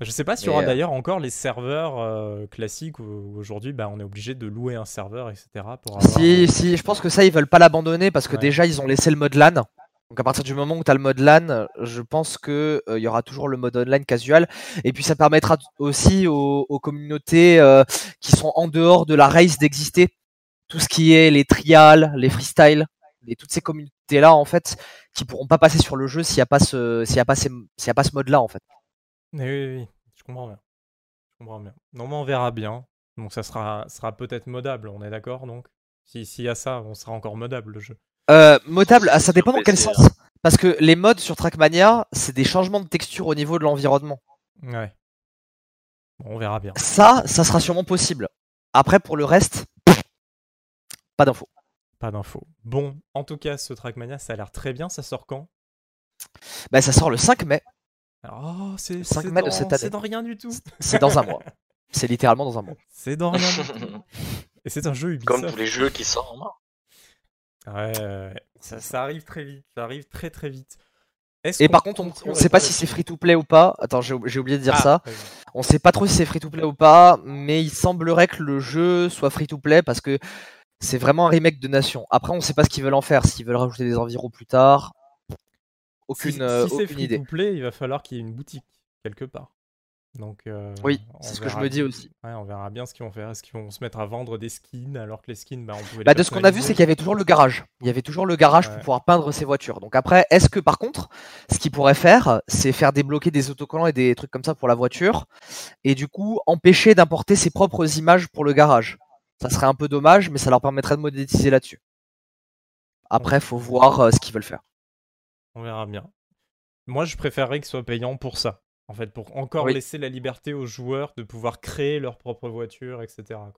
Je sais pas s'il y aura euh, d'ailleurs encore les serveurs euh, classiques où aujourd'hui bah, on est obligé de louer un serveur, etc. Pour avoir, Si, si, je pense que ça, ils veulent pas l'abandonner parce que Ouais. déjà, ils ont laissé le mode LAN. Donc à partir du moment où tu as le mode LAN, je pense que euh, il y aura toujours le mode online casual. Et puis ça permettra aussi aux, aux communautés euh, qui sont en dehors de la race d'exister. Tout ce qui est les trials, les freestyles, et toutes ces communautés-là, en fait, qui pourront pas passer sur le jeu s'il n'y a pas ce, s'il y a pas ces- s'il y a pas ce mode-là, en fait. Oui, oui, oui, je comprends bien. Je comprends bien. Normalement, on verra bien. Donc, ça sera, sera peut-être modable, on est d'accord donc? Si- S'il y a ça, on sera encore modable le jeu. Euh, modable, ah, ça dépend dans quel sens. Parce que les modes sur Trackmania, c'est des changements de texture au niveau de l'environnement. Ouais. Bon, on verra bien. Ça, ça sera sûrement possible. Après, pour le reste, pas d'infos. Pas d'infos. Bon, en tout cas, ce Trackmania, ça a l'air très bien. Ça sort quand? Bah, ça sort le 5 mai. Alors, Oh, c'est 5 c'est dans- cette année. C'est dans rien du tout. C'est dans un mois. C'est littéralement dans un mois. C'est dans rien du tout. Et c'est un jeu Ubisoft. Comme tous les jeux qui sortent en mars. Ouais, ouais, ouais. Ça, ça arrive très vite. Ça arrive très très vite. Est-ce Et par contre, on ne sait pas si c'est free to play ou pas. Attends, j'ai j'ai oublié de dire Ah, ça. vas-y. On sait pas trop si c'est free to play ou pas, mais il semblerait que le jeu soit free to play parce que c'est vraiment un remake de Nation. Après, on sait pas ce qu'ils veulent en faire, s'ils veulent rajouter des environs plus tard. Aucune, si, euh, si c'est aucune free idée. to play, il va falloir qu'il y ait une boutique quelque part. Donc, euh, Oui, c'est ce que je me dis aussi. Ouais, on verra bien ce qu'ils vont faire. Est-ce qu'ils vont se mettre à vendre des skins alors que les skins, bah, on pouvait les Bah, de ce qu'on a vu, c'est qu'il y avait toujours le garage. Il y avait toujours le garage Ouais. pour pouvoir peindre ses voitures. Donc après, est-ce que par contre, ce qu'il pourrait faire, c'est faire débloquer des autocollants et des trucs comme ça pour la voiture, et du coup empêcher d'importer ses propres images pour le garage? Ça serait un peu dommage, mais ça leur permettrait de monétiser là-dessus. Après, faut voir euh, ce qu'ils veulent faire. On verra bien. Moi, je préférerais qu'ils soient payants pour ça. En fait, pour encore Oui. laisser la liberté aux joueurs de pouvoir créer leur propre voiture, etc. quoi.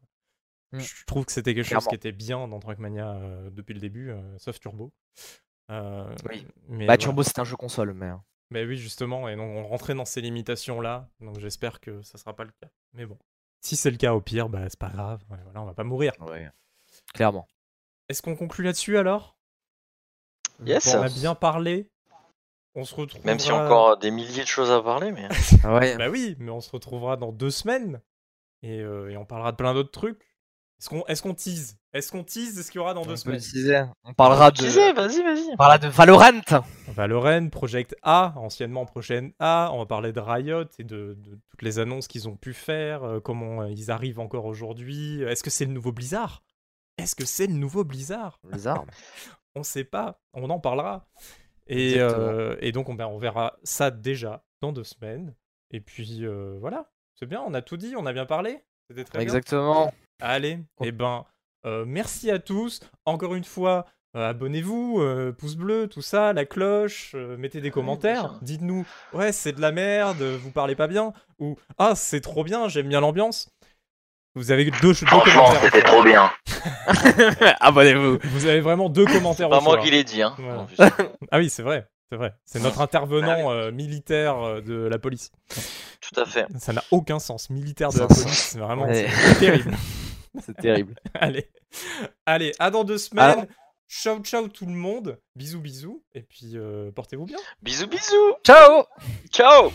Mm. Je trouve que c'était quelque chose qui était bien dans Trackmania euh, depuis le début, euh, sauf Turbo. Euh, Oui. Mais Bah. Turbo, c'est un jeu console, mais. euh, Mais oui, justement, et donc on rentrait dans ces limitations-là, donc j'espère que ça sera pas le cas. Mais bon, si c'est le cas, au pire, bah c'est pas grave, ouais, voilà, on va pas mourir. Clairement. Est-ce qu'on conclut là-dessus alors? Yes. On a bien parlé. On se retrouve. Même s'il y a encore des milliers de choses à parler, mais. Ouais. Bah oui, mais on se retrouvera dans deux semaines et, euh, et on parlera de plein d'autres trucs. Est-ce qu'on est qu'on tease? Est-ce qu'on tease? Est-ce qu'il y aura dans On deux peut semaines? teaser. On parlera de. Vas-y, vas-y. On parlera de Valorant. Valorant, Project A, anciennement Prochaine A. On va parler de Riot et de, de toutes les annonces qu'ils ont pu faire, euh, comment euh, ils arrivent encore aujourd'hui. Est-ce que c'est le nouveau Blizzard? Est-ce que c'est le nouveau Blizzard? Armes. On sait pas, on en parlera. Et, euh, et donc on, ben, on verra ça déjà dans deux semaines. Et puis euh, voilà, c'est bien, on a tout dit, on a bien parlé. C'était très bien. Exactement. Allez, et ben, euh, merci à tous. Encore une fois, euh, abonnez-vous, euh, pouce bleu, tout ça, la cloche, euh, mettez des bien commentaires. Dites-nous, ouais, c'est de la merde, vous parlez pas bien. Ou, ah, c'est trop bien, j'aime bien l'ambiance. Vous avez deux, deux Franchement, commentaires. c'était trop bien. Abonnez-vous. Vous avez vraiment deux commentaires Pas moi soir. qui l'ai dit, hein. Voilà. Ah oui, c'est vrai, c'est vrai. C'est notre intervenant euh, militaire euh, de la police. Tout à fait. Ça n'a aucun sens. Militaire de la police, c'est vraiment Ouais. terrible. C'est terrible. Allez, allez, à dans deux semaines. Alors- Ciao, ciao tout le monde. Bisous, bisous. Et puis, euh, portez-vous bien. Bisous, bisous. Ciao Ciao.